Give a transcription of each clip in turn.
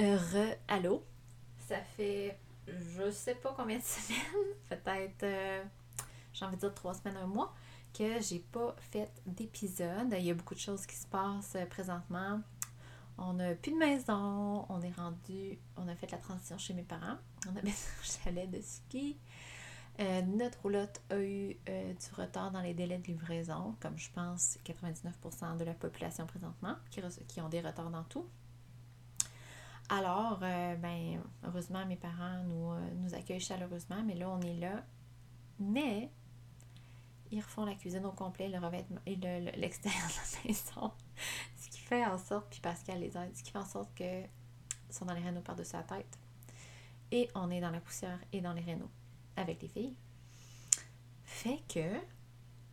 Re, allô? Ça fait, je sais pas combien de semaines, peut-être, euh, j'ai envie de dire trois semaines, un mois, que j'ai pas fait d'épisode. Il y a beaucoup de choses qui se passent euh, présentement. On n'a plus de maison, on est rendu, on a fait la transition chez mes parents. On a mis un chalet de ski. Euh, notre roulotte a eu euh, du retard dans les délais de livraison, comme je pense 99% de la population présentement, qui ont des retards dans tout. Alors, euh, ben, heureusement, mes parents nous, euh, nous accueillent chaleureusement, mais là, on est là. Mais, ils refont la cuisine au complet, le revêtement et le- le- l'extérieur de la maison. Ce qui fait en sorte, puis Pascal les aide, ce qui fait en sorte que sont dans les rénaux par-dessus la tête. Et on est dans la poussière et dans les rénaux avec les filles. Fait que,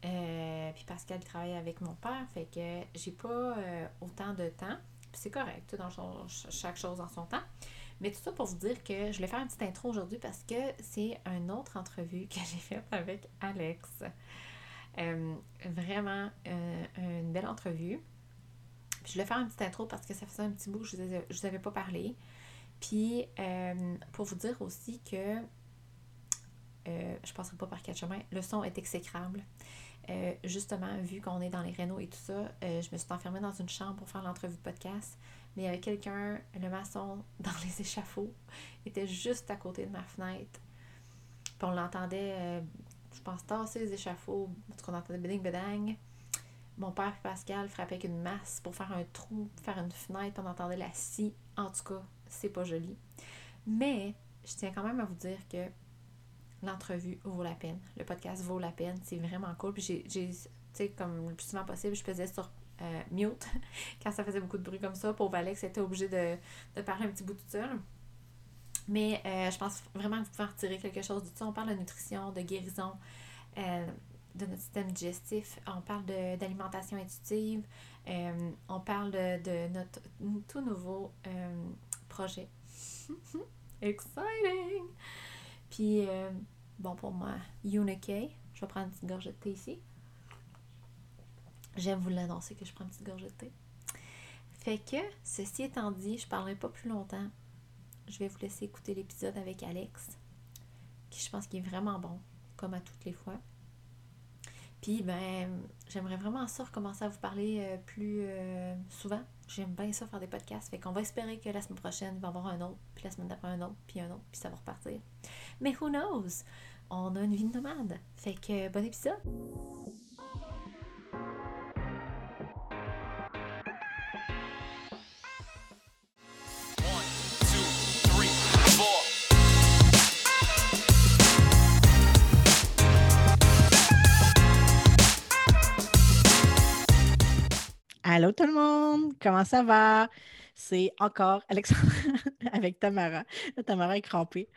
euh, puis Pascal travaille avec mon père, fait que j'ai pas euh, autant de temps. C'est correct, dans son- ch- chaque chose en son temps. Mais tout ça pour vous dire que je voulais faire une petite intro aujourd'hui parce que c'est une autre entrevue que j'ai faite avec Alex. Euh, vraiment euh, une belle entrevue. Puis je voulais faire une petite intro parce que ça faisait un petit bout que je ne vous avais pas parlé. Puis euh, pour vous dire aussi que je ne passerai pas par quatre chemins. Le son est exécrable. Euh, justement, vu qu'on est dans les rénaux et tout ça, euh, je me suis enfermée dans une chambre pour faire l'entrevue de podcast. Mais il y avait quelqu'un, le maçon, dans les échafauds, était juste à côté de ma fenêtre. Puis on l'entendait, euh, je pense, tasser les échafauds. Parce qu'on entendait beding bedang. Mon père et Pascal frappaient avec une masse pour faire un trou, faire une fenêtre, on entendait la scie. En tout cas, c'est pas joli. Mais je tiens quand même à vous dire que l'entrevue vaut la peine. Le podcast vaut la peine. C'est vraiment cool. Puis j'ai, j'ai- tu sais, comme le plus souvent possible, je faisais sur euh, mute quand ça faisait beaucoup de bruit comme ça. Pauvre Alex était obligé de, de parler un petit bout tout seul. Mais euh, je pense vraiment que vous pouvez en retirer quelque chose de ça. On parle de nutrition, de guérison, euh, de notre système digestif. On parle d'alimentation intuitive. On parle de, de notre tout nouveau projet. Exciting! Puis, euh, bon, pour moi, Unikay. Je vais prendre une petite gorgée de thé ici. J'aime vous l'annoncer que je prends une petite gorgée de thé. Fait que, ceci étant dit, je ne parlerai pas plus longtemps. Je vais vous laisser écouter l'épisode avec Alex, qui je pense qu'il est vraiment bon, comme à toutes les fois. Puis, ben, j'aimerais vraiment ça recommencer à vous parler euh, plus euh, souvent. J'aime bien ça faire des podcasts. Fait qu'on va espérer que la semaine prochaine, il va y avoir un autre, puis la semaine d'après un autre, puis un autre, puis ça va repartir. Mais who knows? On a une vie de nomade. Fait que bon épisode! Allô tout le monde, comment ça va? C'est encore Alexandra avec Tamara. Tamara est crampée.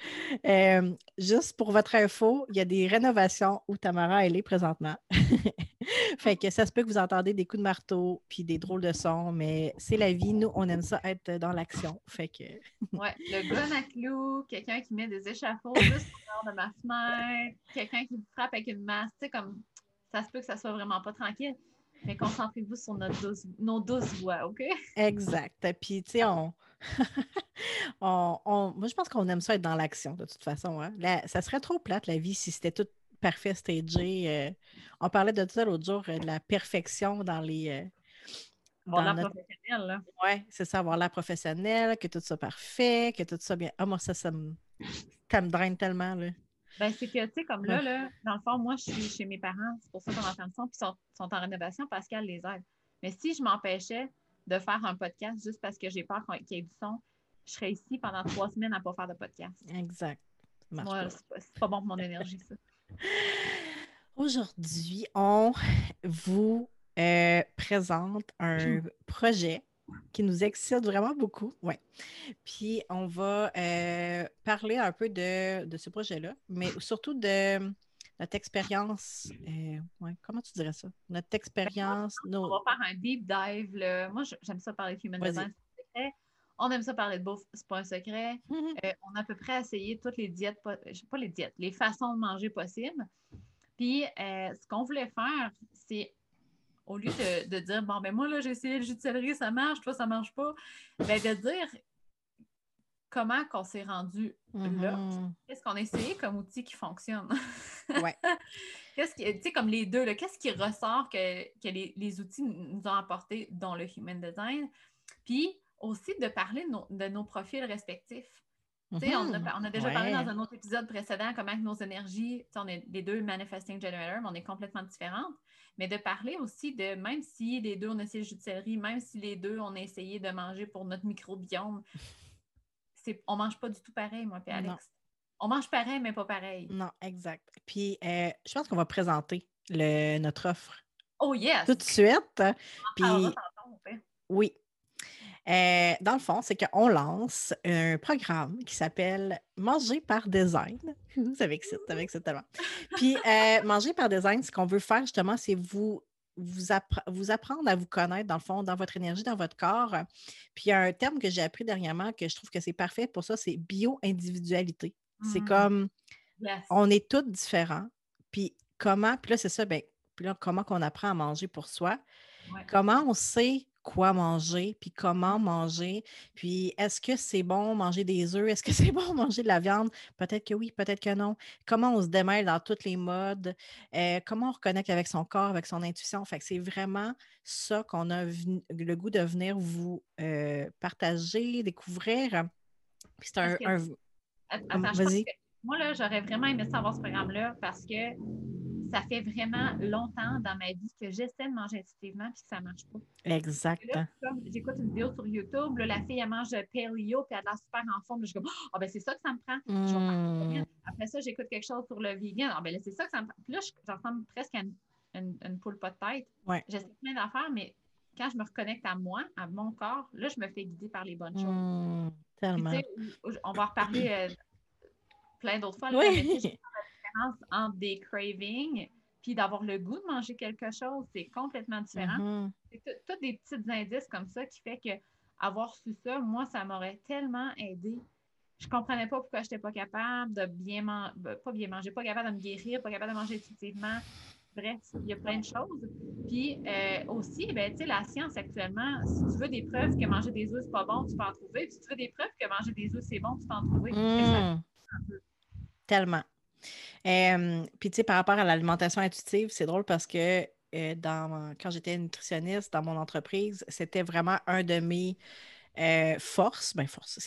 Euh, juste pour votre info, il y a des rénovations où Tamara elle est présentement. fait que ça se peut que vous entendez des coups de marteau puis des drôles de sons, mais c'est la vie. Nous, on aime ça être dans l'action. Fait que Ouais, le gun à quelqu'un qui met des échafauds juste au bord de ma fenêtre, quelqu'un qui me frappe avec une masse, tu sais, comme ça se peut que ça soit vraiment pas tranquille. Mais concentrez-vous sur notre douce- nos douces voix, OK? Exact. Puis, tu sais, on... on- on- Moi, je pense qu'on aime ça être dans l'action, de toute façon. hein. La- Ça serait trop plate, la vie, si c'était tout parfait, stagé. euh. On parlait de ça l'autre jour, euh, de la perfection dans les... euh, Bon, dans la notre-. Ouais, c'est ça, avoir l'air professionnel, que tout ça parfait, que tout ça bien... Ah, moi, ça, ça me... Ça me draine tellement, là. Ben, c'est que, tu sais, comme là, là, dans le fond, moi, je suis chez mes parents, c'est pour ça qu'on entend le son, puis ils sont, sont en rénovation, Pascal les aide. Mais si je m'empêchais de faire un podcast juste parce que j'ai peur qu'il y ait du son, je serais ici pendant trois semaines à ne pas faire de podcast. Exact. Moi, c'est pas, bon pour mon énergie, ça. Aujourd'hui, on vous euh, présente un projet qui nous excite vraiment beaucoup. Ouais. Puis on va euh, parler un peu de, de ce projet-là, mais surtout de notre expérience. euh, ouais, comment tu dirais ça? Notre expérience. On va faire un deep dive. là. Moi, j'aime ça parler de human design, c'est secret. On aime ça parler de bouffe, c'est pas un secret. Mhm. Euh, on a à peu près essayé toutes les diètes, pas les diètes, les façons de manger possibles. Puis, ce qu'on voulait faire, c'est au lieu de, de dire, bon, ben moi, là, j'ai essayé le jus de céleri, ça marche, toi, ça marche pas, ben de dire comment qu'on s'est rendu là. Qu'est-ce qu'on a essayé comme outil qui fonctionne? Ouais. Qu'est-ce qui, tu sais, comme les deux, qu'est-ce qui ressort que, que les, les outils nous ont apporté dans le Human Design? Puis aussi de parler de nos, de nos profils respectifs. Sais, on, a, on a déjà parlé dans un autre épisode précédent comment nos énergies, on est les deux manifesting generators, mais on est complètement différentes. Mais de parler aussi de même si les deux on a essayé le jus de céleri, même si les deux on a essayé de manger pour notre microbiome, c'est, on mange pas du tout pareil, moi et Alex. Non. On mange pareil, mais pas pareil. Non, exact. Puis, euh, je pense qu'on va présenter le, notre offre Oh yes! tout de suite. Puis, oui. Euh, dans le fond, c'est qu'on lance un programme qui s'appelle Manger par design. Ça m'excite, ça m'excite tellement. Puis, euh, Manger par design, ce qu'on veut faire justement, c'est vous, vous, appre- vous apprendre à vous connaître, dans le fond, dans votre énergie, dans votre corps. Puis, il y a un terme que j'ai appris dernièrement que je trouve que c'est parfait pour ça, c'est bio-individualité. C'est Mm. comme Yes. on est tous différents. Puis comment, puis là, c'est ça, ben, puis là, comment qu'on apprend à manger pour soi? Ouais. Comment on sait quoi manger, puis comment manger? Puis est-ce que c'est bon manger des œufs? Est-ce que c'est bon manger de la viande? Peut-être que oui, peut-être que non. Comment on se démêle dans tous les modes? Euh, comment on reconnecte avec son corps, avec son intuition? Fait que c'est vraiment ça qu'on a le goût de venir vous euh, partager, découvrir. Puis c'est un, que- Attends, vas-y. moi, là, j'aurais vraiment aimé savoir ce programme-là parce que ça fait vraiment longtemps dans ma vie que j'essaie de manger intuitivement puis que ça ne marche pas. Exact. Là, comme j'écoute une vidéo sur YouTube, là, la fille, elle mange paleo puis elle a l'air super en forme. Là, je suis comme, ah ben c'est ça que ça me prend. Mm. vegan. Après ça, j'écoute quelque chose sur le vegan. Ah ben là, c'est ça que ça me prend. Puis là, je- j'en presque à une, une, une poule pas de tête. Ouais. J'essaie plein d'affaires, mais quand je me reconnecte à moi, à mon corps, là, je me fais guider par les bonnes choses. Mm, Puis, tellement. on va en reparler euh, plein d'autres fois. là, Oui. Différence entre des cravings puis d'avoir le goût de manger quelque chose, c'est complètement différent. Mhm. C'est tous des petits indices comme ça qui fait que avoir su ça, moi, ça m'aurait tellement aidé. Je comprenais pas pourquoi je n'étais pas capable de bien manger, pas bien manger, pas capable de me guérir, pas capable de manger intuitivement. Bref, il y a plein de choses. Puis euh, aussi, ben, la science actuellement, si tu veux des preuves que manger des œufs, c'est pas bon, tu peux en trouver. Puis si tu veux des preuves que manger des œufs, c'est bon, tu peux en trouver. Mm. Tellement. Puis, tu sais, par rapport à l'alimentation intuitive, c'est drôle parce que euh, quand j'étais nutritionniste dans mon entreprise, c'était vraiment un de mes euh, forces. Ben, force.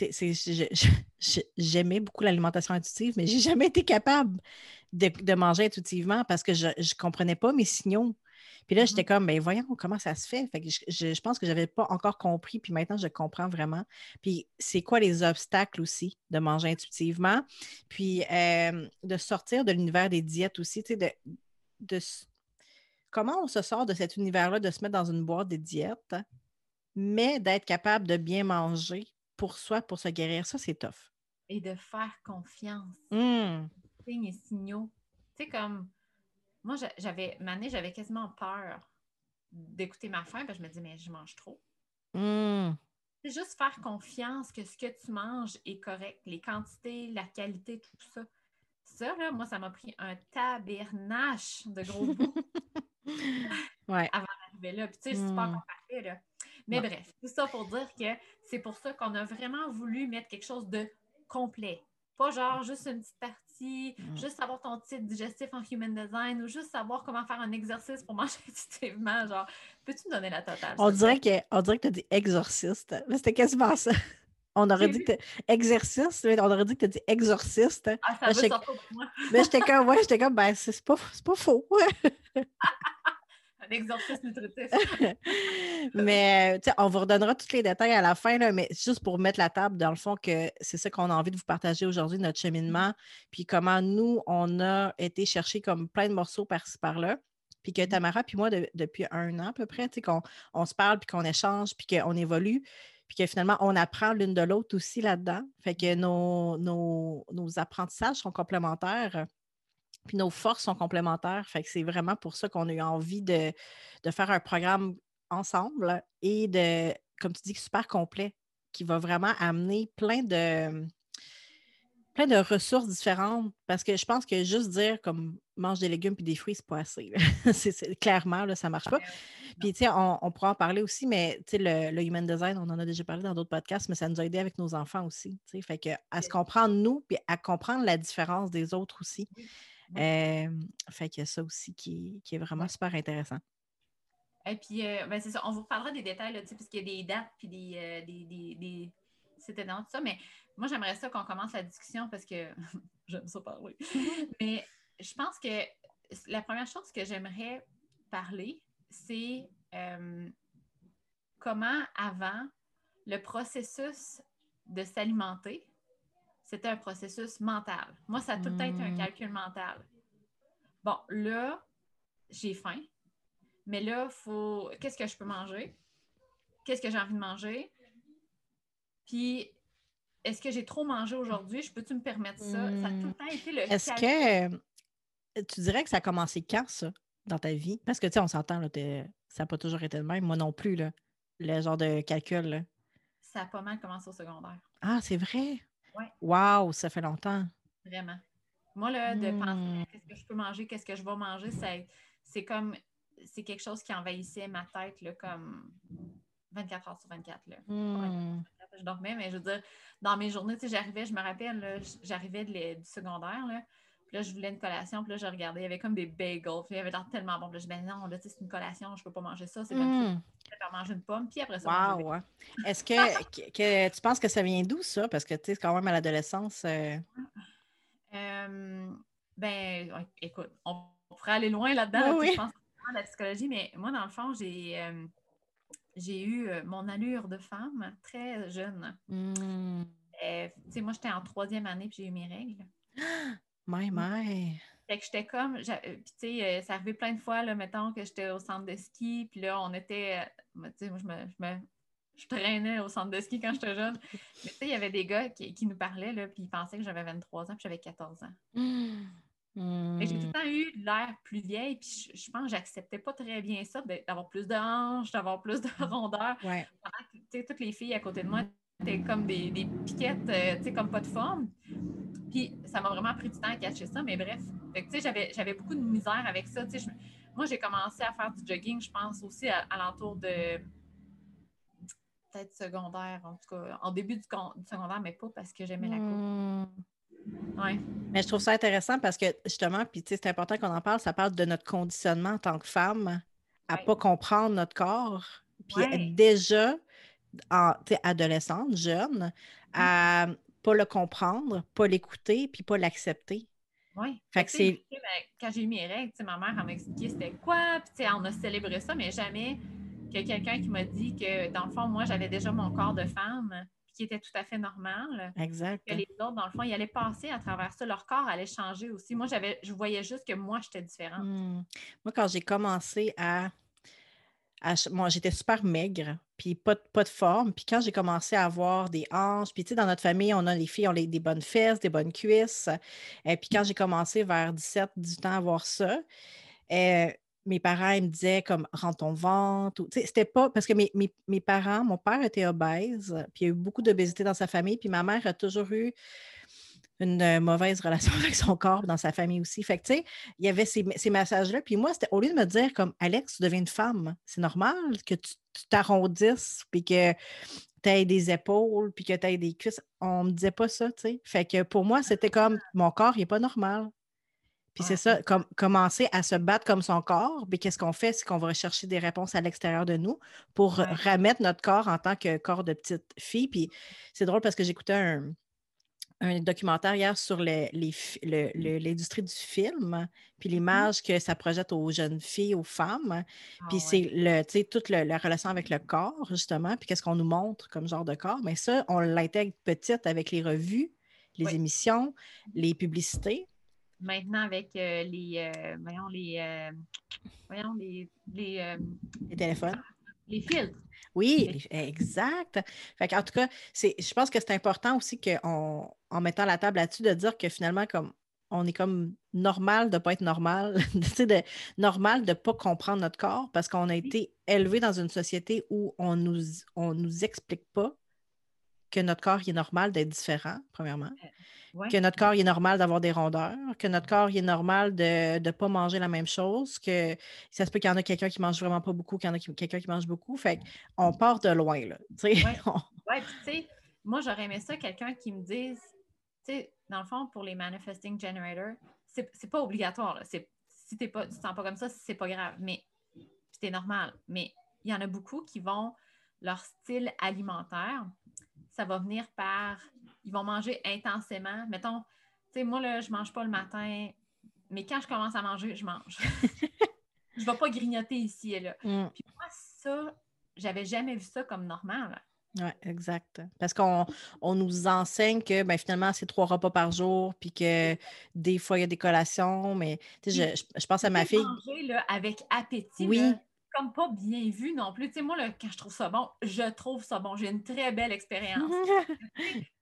J'aimais beaucoup l'alimentation intuitive, mais j'ai jamais été capable de, de manger intuitivement parce que je ne comprenais pas mes signaux. Puis là, j'étais comme, ben voyons comment ça se fait? Fait que je, je- pense que je n'avais pas encore compris, puis maintenant, je comprends vraiment. Puis c'est quoi les obstacles aussi de manger intuitivement? Puis euh, de sortir de l'univers des diètes aussi, tu sais, de, de comment on se sort de cet univers-là, de se mettre dans une boîte des diètes, mais d'être capable de bien manger pour soi, pour se guérir? Ça, c'est tough. Et de faire confiance. Hum, signes et signaux. Tu sais, comme moi, j'a- j'avais, année, j'avais quasiment peur d'écouter ma faim, parce que je me disais, mais je mange trop. hum, C'est juste faire confiance que ce que tu manges est correct, les quantités, la qualité, tout ça. Ça, là, moi, ça m'a pris un tabernache de gros bouts Ouais. arriver là. Puis, tu sais, c'est pas Mm. encore parfait, là. Mais bref, tout ça pour dire que c'est pour ça qu'on a vraiment voulu mettre quelque chose de complet. Pas genre juste une petite partie, Mm. juste savoir ton titre digestif en human design ou juste savoir comment faire un exercice pour manger intuitivement. Genre, peux-tu me donner la totale? On dirait que on dirait que tu as dit exorciste. Mais C'était quasiment ça. On aurait dit que exercice, mais on aurait dit que tu as dit exorciste. Ah, ça. Mais j'étais comme, ouais, j'étais comme, ben, c'est pas, c'est pas faux. Un exercice nutritif. mais, sais, on vous redonnera tous les détails à la fin, là, mais juste pour mettre la table, dans le fond, que c'est ça qu'on a envie de vous partager aujourd'hui, notre cheminement, puis comment nous, on a été chercher comme plein de morceaux par-ci, par-là. Puis que Tamara, puis moi, de- depuis un an à peu près, qu'on on se parle, puis qu'on échange, puis qu'on évolue, puis que finalement, on apprend l'une de l'autre aussi là-dedans. Fait que nos, nos, nos apprentissages sont complémentaires. Puis nos forces sont complémentaires. Fait que c'est vraiment pour ça qu'on a eu envie de, de faire un programme ensemble et de, comme tu dis, super complet, qui va vraiment amener plein de, plein de ressources différentes parce que je pense que juste dire comme mange des légumes puis des fruits, c'est pas assez. c'est- clairement, là, ça marche pas. Puis, tu sais, on, on pourra en parler aussi, mais tu sais, le, le human design, on en a déjà parlé dans d'autres podcasts, mais ça nous a aidé avec nos enfants aussi. tu sais. Fait que à se comprendre nous, puis à comprendre la différence des autres aussi. Euh, fait qu'il y a ça aussi qui, qui est vraiment Ouais. super intéressant. Et puis, euh, ben, c'est ça, on vous reparlera des détails, là, parce qu'il y a des dates, puis des. euh, des, des, des... C'était dans tout ça, mais moi, j'aimerais ça qu'on commence la discussion parce que j'aime ça parler. mais je pense que la première chose que j'aimerais parler, c'est euh, comment avant le processus de s'alimenter, c'était un processus mental. Moi, ça a tout le temps été un Mm. calcul mental. Bon, là, j'ai faim, mais là, faut. Qu'est-ce que je peux manger? Qu'est-ce que j'ai envie de manger? Puis, est-ce que j'ai trop mangé aujourd'hui? Je peux-tu me permettre ça? Ça a tout le temps été le Est-ce calcul. que tu dirais que ça a commencé quand, ça, dans ta vie? Parce que, tu sais, on s'entend, là, ça n'a pas toujours été le même. Moi non plus, là. Le genre de calcul, là. Ça a pas mal commencé au secondaire. Ah, c'est vrai? Ouais. Wow, ça fait longtemps. Vraiment. Moi, là, de penser Hmm. à qu'est-ce que je peux manger, qu'est-ce que je vais manger, c'est comme. C'est quelque chose qui envahissait ma tête, là, comme 24 heures sur 24. Là. Hmm. je dormais, mais je veux dire, dans mes journées, tu sais, j'arrivais, je me rappelle, j'arrivais du secondaire, là, puis là, je voulais une collation, puis là, je regardais, il y avait comme des bagels, puis il y avait tellement bon, puis là, je disais, ben non, là, tu sais, c'est une collation, je peux pas manger ça, c'est pas Vais manger une pomme, puis après ça, Wow. Est-ce que, que- que tu penses que ça vient d'où, ça? Parce que, tu sais, quand même à l'adolescence. euh, des- Euh, ben, écoute, on pourrait aller loin là-dedans, Oui, là, tu sais, oui. je pense que c'est vraiment la psychologie, mais moi, dans le fond, j'ai... euh, j'ai eu mon allure de femme très jeune. tu sais, moi, j'étais en troisième année, puis j'ai eu mes règles. My, my. Fait que j'étais comme, euh, puis tu sais, euh, ça arrivait plein de fois, là, mettons que j'étais au centre de ski, puis là, on était, euh, tu sais, moi, je me, je me- je traînais au centre de ski quand j'étais jeune. Mais tu sais, il y avait des gars qui, qui nous parlaient, là, puis ils pensaient que j'avais 23 ans, puis j'avais 14 ans. Hmm. Que j'ai tout Hmm. le temps eu l'air plus vieille, puis je, je pense que j'acceptais pas très bien ça, d'avoir plus de hanches, d'avoir plus de rondeur. Ouais. Sais, toutes les filles à côté de moi étaient comme des, des piquettes, euh, tu sais, comme pas de forme. Puis ça m'a vraiment pris du temps à catcher ça, mais bref. Fait que, tu sais, j'avais, beaucoup de misère avec ça. Je- moi, j'ai commencé à faire du jogging, je pense, aussi à, à l'entour de peut-être secondaire, en tout cas, en début du, con- du secondaire, mais pas parce que j'aimais la course. Hmm. Ouais. Mais je trouve ça intéressant parce que justement, puis tu sais, c'est important qu'on en parle, ça parle de notre conditionnement en tant que femme à Ouais. pas comprendre notre corps, puis Ouais. déjà en, adolescente, jeune, à pas le comprendre, pas l'écouter, puis pas l'accepter. Oui. Fait que c'est- quand j'ai eu mes règles, ma mère elle m'a expliqué c'était quoi, puis on a célébré ça, mais jamais que quelqu'un qui m'a dit que dans le fond, moi, j'avais déjà mon corps de femme, puis qui était tout à fait normal. Exact. Que les autres, dans le fond, ils allaient passer à travers ça. Leur corps allait changer aussi. Moi, j'avais, je voyais juste que moi, j'étais différente. Hmm. Moi, quand j'ai commencé à. Moi, j'étais super maigre, puis pas, de- forme. Puis quand j'ai commencé à avoir des hanches, puis tu sais, dans notre famille, on a les filles, on a des bonnes fesses, des bonnes cuisses. Et puis quand j'ai commencé vers 17, 18 ans à avoir ça, euh, mes parents, ils me disaient comme rentre ton ventre. C'était pas. Parce que mes, mes- mes parents, mon père était obèse, puis il y a eu beaucoup d'obésité dans sa famille, puis ma mère a toujours eu une euh, mauvaise relation avec son corps dans sa famille aussi. Fait que, tu sais, il y avait ces, ces messages-là. Puis moi, c'était au lieu de me dire comme Alex, tu deviens une femme, c'est normal que tu t'arrondisses, puis que tu aies des épaules, puis que tu aies des cuisses. On me disait pas ça, tu sais. Fait que pour moi, c'était comme mon corps, il n'est pas normal. Puis c'est Ouais. ça, comme, commencer à se battre comme son corps. Puis qu'est-ce qu'on fait? C'est qu'on va rechercher des réponses à l'extérieur de nous pour Ouais. remettre notre corps en tant que corps de petite fille. Puis c'est drôle parce que j'écoutais un, un documentaire hier sur le- les fi- le- le- l'industrie du film, puis l'image que ça projette aux jeunes filles, aux femmes. Ah Puis ouais. c'est le, toute le- la relation avec le corps, justement, puis qu'est-ce qu'on nous montre comme genre de corps. Mais ça, on l'intègre petite avec les revues, les Oui. émissions, les publicités. Maintenant, avec euh, les, euh, voyons, les, euh, voyons, les, les, Les téléphones. Les filtres. Oui, exact. Fait en tout cas, je pense que c'est important aussi qu'en en mettant la table là-dessus, de dire que finalement, comme on est comme normal de ne pas être normal, de, normal de ne pas comprendre notre corps parce qu'on a été élevé dans une société où on nous, on nous explique pas que notre corps il est normal d'être différent, premièrement. Ouais. Que notre corps il est normal d'avoir des rondeurs, que notre corps il est normal de ne pas manger la même chose, que ça se peut qu'il y en a quelqu'un qui mange vraiment pas beaucoup, qu'il y en a quelqu'un qui mange beaucoup. Fait on part de loin, là. Ouais. On- Ouais, puis moi, j'aurais aimé ça, quelqu'un qui me dise, tu sais, dans le fond, pour les manifesting generators, c'est pas obligatoire. là. Si t'es pas, tu te sens pas comme ça, c'est pas grave. Mais c'est normal. Mais il y en a beaucoup qui vont, leur style alimentaire, ça va venir par, ils vont manger intensément. Mettons, tu sais, moi, là, je mange pas le matin, mais quand je commence à manger, je mange. je vais pas grignoter ici et là. Mm. Puis moi, ça, j'avais jamais vu ça comme normal. Oui, exact. Parce qu'on on nous enseigne que ben, finalement, c'est trois repas par jour, puis que des fois, il y a des collations, mais tu sais, je, je- je pense à ma fille. Manger là, avec appétit, Oui. là, comme pas bien vu non plus. Tu sais, moi, là, quand je trouve ça bon, je trouve ça bon. J'ai une très belle expérience.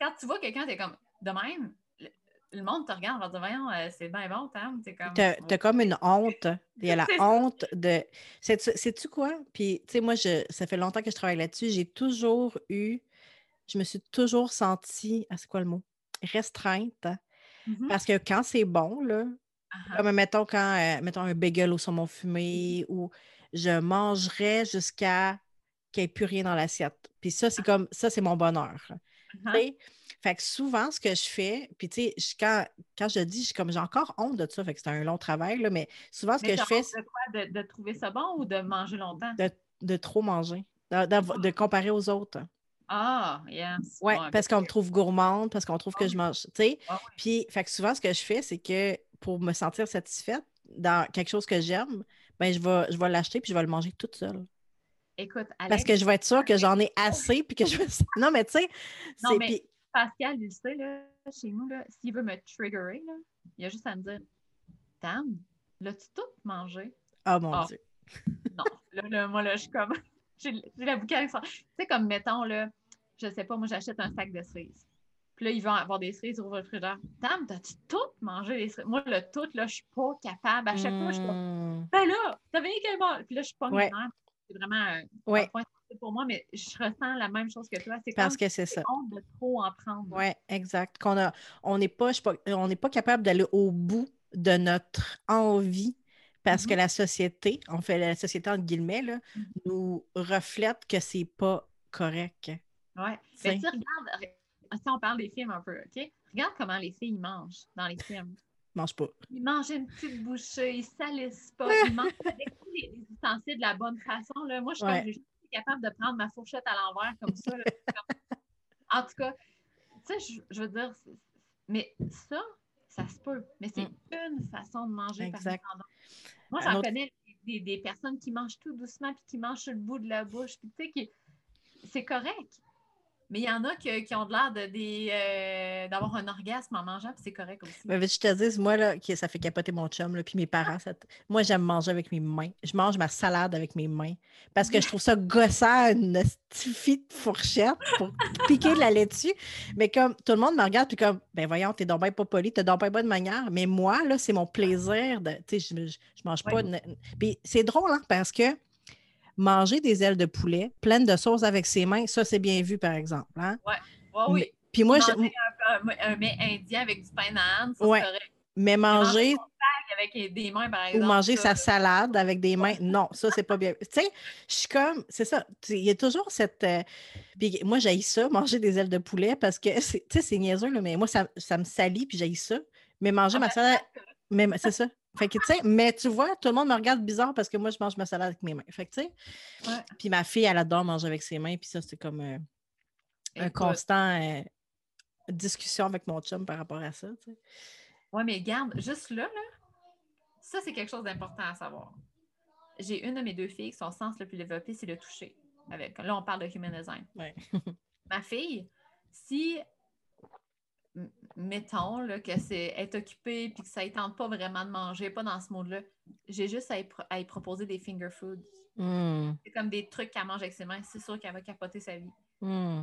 Quand tu vois quelqu'un, t'es comme de même, le, le monde te regarde, va dire Voyons, euh, c'est bien bon, Tam. C'est comme. T'as t'as comme une honte. Il y a la honte de. Sais-tu quoi? Puis, tu sais, moi, je, ça fait longtemps que je travaille là-dessus. J'ai toujours eu. Je me suis toujours sentie. Ah, c'est quoi le mot? Restreinte. Mhm. Parce que quand c'est bon, là, Ah, Comme mettons quand euh, mettons un bagel au saumon fumé ou je mangerais jusqu'à qu'il n'y ait plus rien dans l'assiette. Puis ça, c'est comme ça, c'est mon bonheur. Ah, sais? Fait que souvent, ce que je fais, puis tu sais, quand, quand je dis, je- comme j'ai encore honte de ça, fait que c'est un long travail, là, mais souvent, ce Mais que je fais, de quoi? De, de trouver ça bon ou de manger longtemps? de, de trop manger, de, d'av- de comparer aux autres. Ah, yes. Oui, Ouais, parce qu'on me trouve gourmande, parce qu'on trouve Ah que oui. je mange, tu sais. Ah oui. Puis, fait que souvent, ce que je fais, c'est que pour me sentir satisfaite dans quelque chose que j'aime, ben je vais, je vais l'acheter puis je vais le manger toute seule. Écoute, Alex, Parce que je vais être sûre que j'en ai assez puis que je vais... Non, mais tu sais, Non, c'est... mais- puis- Pascal, il sait, là, chez nous, là, s'il veut me triggerer, là, il a juste à me dire Tam, l'as-tu tout mangé? Oh mon Ah. Dieu. Non. là, là, moi, là, je suis comme. J'ai la boucane. Tu sais, comme, mettons, là, je sais pas, moi, j'achète un sac de cerises. Puis là, il va avoir des cerises, il ouvre le frigidaire. Tam, t'as-tu tout mangé les cerises? Moi, le tout, là, je suis pas capable. À chaque fois, je suis comme, Hmm. ben là, t'avais rien qu'un bon. Puis là, je suis pas Ouais. C'est vraiment un, Ouais. un point pour moi, mais je ressens la même chose que toi. C'est Parce que c'est ça. honte de trop en prendre. Oui, exact. Qu'on a, on n'est pas, on n'est pas capable d'aller au bout de notre envie parce que Mhm. la société, on fait la société entre guillemets, là, Mhm. nous reflète que c'est pas correct. T'sais? Mais tu sais, regarde, re- si on parle des films un peu, OK? Regarde comment les filles mangent dans les films. Mange pas. Ils mangent une petite bouchée, ils salissent pas, ils mangent avec tous les, les ustensiles de la bonne façon. Là. Moi, je suis Ouais. capable de prendre ma fourchette à l'envers comme ça. là. En tout cas, tu sais, je, je veux dire, mais ça, ça se peut. Mais c'est une façon de manger par Exact. Moi, j'en autre- connais des, des personnes qui mangent tout doucement puis qui mangent sur le bout de la bouche. Puis tu sais, c'est correct. Mais il y en a que- qui ont de l'air de, euh, d'avoir un orgasme en mangeant, puis c'est correct aussi. Mais veux-tu te dise, moi, là, que ça fait capoter mon chum, là, puis mes parents, ça moi, j'aime manger avec mes mains. Je mange ma salade avec mes mains parce que je trouve ça gossant, une stifie de fourchette pour piquer de la laitue. Mais comme tout le monde me regarde, puis comme, ben voyons, t'es donc bien pas poli, t'es donc bien bonne manière. Mais moi, là, c'est mon plaisir de, tu sais, je, je, je mange pas. De- Puis c'est drôle, hein, parce que manger des ailes de poulet pleines de sauce avec ses mains, ça, c'est bien vu, par exemple. Hein? Ouais, oui. Mais- Puis moi, je- un, un- un mets indien avec du pain d'âne, ça Ouais. mais manger Avec des mains, par ou manger ça, sa salade avec des mains. Non, ça, c'est pas bien. Tu sais, je suis comme, c'est ça. Il y a toujours cette. euh, puis moi, j'haïs ça, manger des ailes de poulet, parce que, c'est- tu sais, c'est niaiseux, là, mais moi, ça, ça me salit, puis j'haïs ça. Mais manger Ah, ma ben, salade. Mais c'est ça. Fait que, tu sais, mais tu vois, tout le monde me regarde bizarre parce que moi, je mange ma salade avec mes mains. Fait que, tu sais. Ouais. Puis ma fille, elle adore manger avec ses mains, puis ça, c'est comme euh, un constant euh, discussion avec mon chum par rapport à ça, tu sais. Ouais, mais garde, juste là, là, ça, c'est quelque chose d'important à savoir. J'ai une de mes deux filles, son sens le plus développé, c'est le toucher. Avec, là, on parle de human design. Ouais. Ma fille, si, mettons, là, que c'est être occupée puis que ça ne tente pas vraiment de manger, pas dans ce mode-là, j'ai juste à y, pro- à y proposer des finger foods. Hmm, C'est comme des trucs qu'elle mange avec ses mains. C'est sûr qu'elle va capoter sa vie. hmm.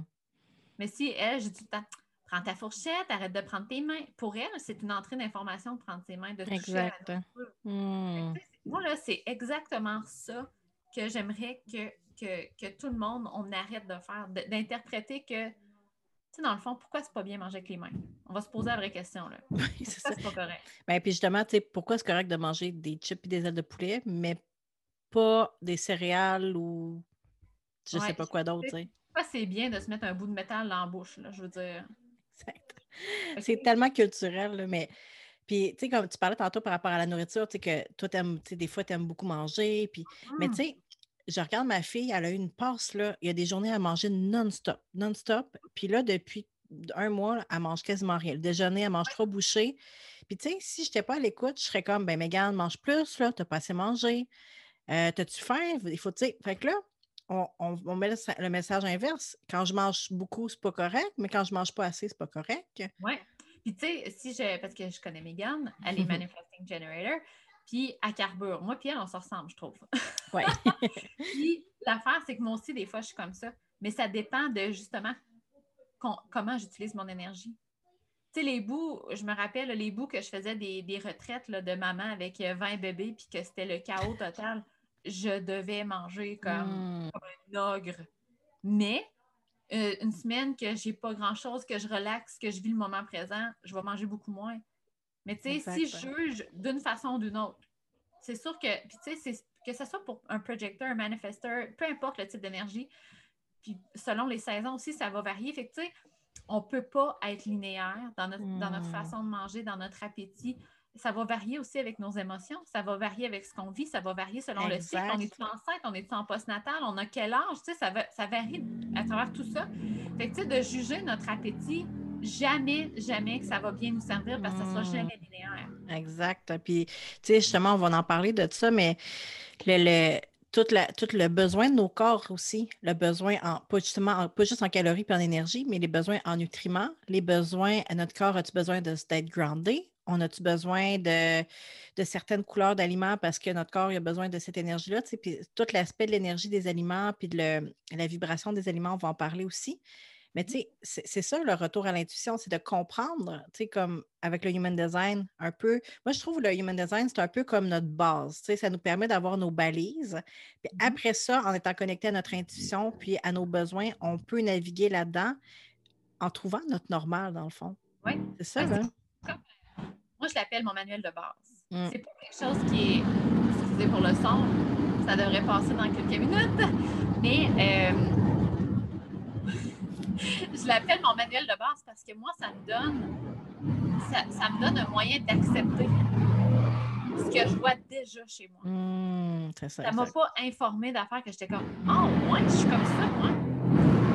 Mais si elle, j'ai tout le temps, prends ta fourchette, arrête de prendre tes mains. Pour elle, c'est une entrée d'information de prendre ses mains, de toucher Exact. Hmm. Moi, là, c'est exactement ça que j'aimerais que, que, que tout le monde, on arrête de faire, d'interpréter que sais, dans le fond, pourquoi c'est pas bien manger avec les mains? On va se poser la vraie question, là. Oui, c'est ça. C'est pas correct? Ben, puis justement, tu sais, pourquoi c'est correct de manger des chips et des ailes de poulet, mais pas des céréales ou je sais Ouais, pas quoi d'autre, tu sais. Pourquoi c'est bien de se mettre un bout de métal dans la bouche, là, je veux dire? Exact. C'est tellement culturel, là, mais. Puis, tu sais, comme tu parlais tantôt par rapport à la nourriture, tu sais, que toi, t'aimes, tu sais, des fois, tu aimes beaucoup manger. Puis, mais tu sais, je regarde ma fille, elle a eu une passe, là. Il y a des journées à manger non-stop. Non-stop. Puis là, depuis un mois, là, elle mange quasiment rien. Le déjeuner, elle mange trop bouché. Puis, tu sais, si je n'étais pas à l'écoute, je serais comme, ben, Mégane, mange plus, là. Tu n'as pas assez mangé. Euh, T'as-tu faim? Il faut, tu sais. Fait que là, on, on- on met le, le message inverse. Quand je mange beaucoup, c'est pas correct, mais quand je mange pas assez, c'est pas correct. Ouais. Puis, tu sais, si je. Parce que je connais Megan, elle est Manifesting Generator, puis à carbure. Moi, puis elle, on se ressemble, je trouve. Ouais. Puis l'affaire, c'est que moi aussi, des fois, je suis comme ça. Mais ça dépend de justement comment j'utilise mon énergie. Tu sais, les bouts, je me rappelle les bouts que je faisais des, des retraites là, de maman avec euh, 20 bébés, puis que c'était le chaos total. Je devais manger comme Mm. un ogre. Mais euh, une semaine que j'ai pas grand-chose, que je relaxe, que je vis le moment présent, je vais manger beaucoup moins. Mais tu sais, si je juge d'une façon ou d'une autre, c'est sûr que, puis tu sais, que ce soit pour un projecteur, un manifesteur, peu importe le type d'énergie, puis selon les saisons aussi, ça va varier. Fait que, tu sais, on peut pas être linéaire dans notre, dans notre Mm. façon de manger, dans notre appétit. Ça va varier aussi avec nos émotions, ça va varier avec ce qu'on vit, ça va varier selon le cycle. On est enceinte, on est en postnatal, on a quel âge, tu sais, ça, va- ça varie à travers tout ça. Fait que, tu sais, de juger notre appétit, jamais, jamais que ça va bien nous servir parce que ça sera Mm. jamais linéaire. Exact. Puis, tu sais, justement, on va en parler de ça, mais le, le- tout, la- le besoin de nos corps aussi, le besoin en, pas justement, en- pas juste en calories et en énergie, mais les besoins en nutriments, les besoins, notre corps, as-tu besoin d'être groundé? On a-tu besoin de, de certaines couleurs d'aliments parce que notre corps a besoin de cette énergie-là? Puis tout l'aspect de l'énergie des aliments, puis de le- la vibration des aliments, on va en parler aussi. Mais tu sais, c'est ça le retour à l'intuition, c'est de comprendre, tu sais, comme avec le human design, un peu. Moi, je trouve le human design, c'est un peu comme notre base. Tu sais, ça nous permet d'avoir nos balises. Puis Mhm. après ça, en étant connecté à notre intuition, puis à nos besoins, on peut naviguer là-dedans en trouvant notre normal, dans le fond. Oui. C'est ça, hein? Moi, je l'appelle mon manuel de base. Mm. C'est pas quelque chose qui est, excusez pour le son, ça devrait passer dans quelques minutes, mais euh, je l'appelle mon manuel de base parce que moi, ça me donne, ça, ça me donne un moyen d'accepter ce que je vois déjà chez moi. C'est ça. Ça m'a pas informé d'affaires que j'étais comme Oh, moi, je suis comme ça, moi.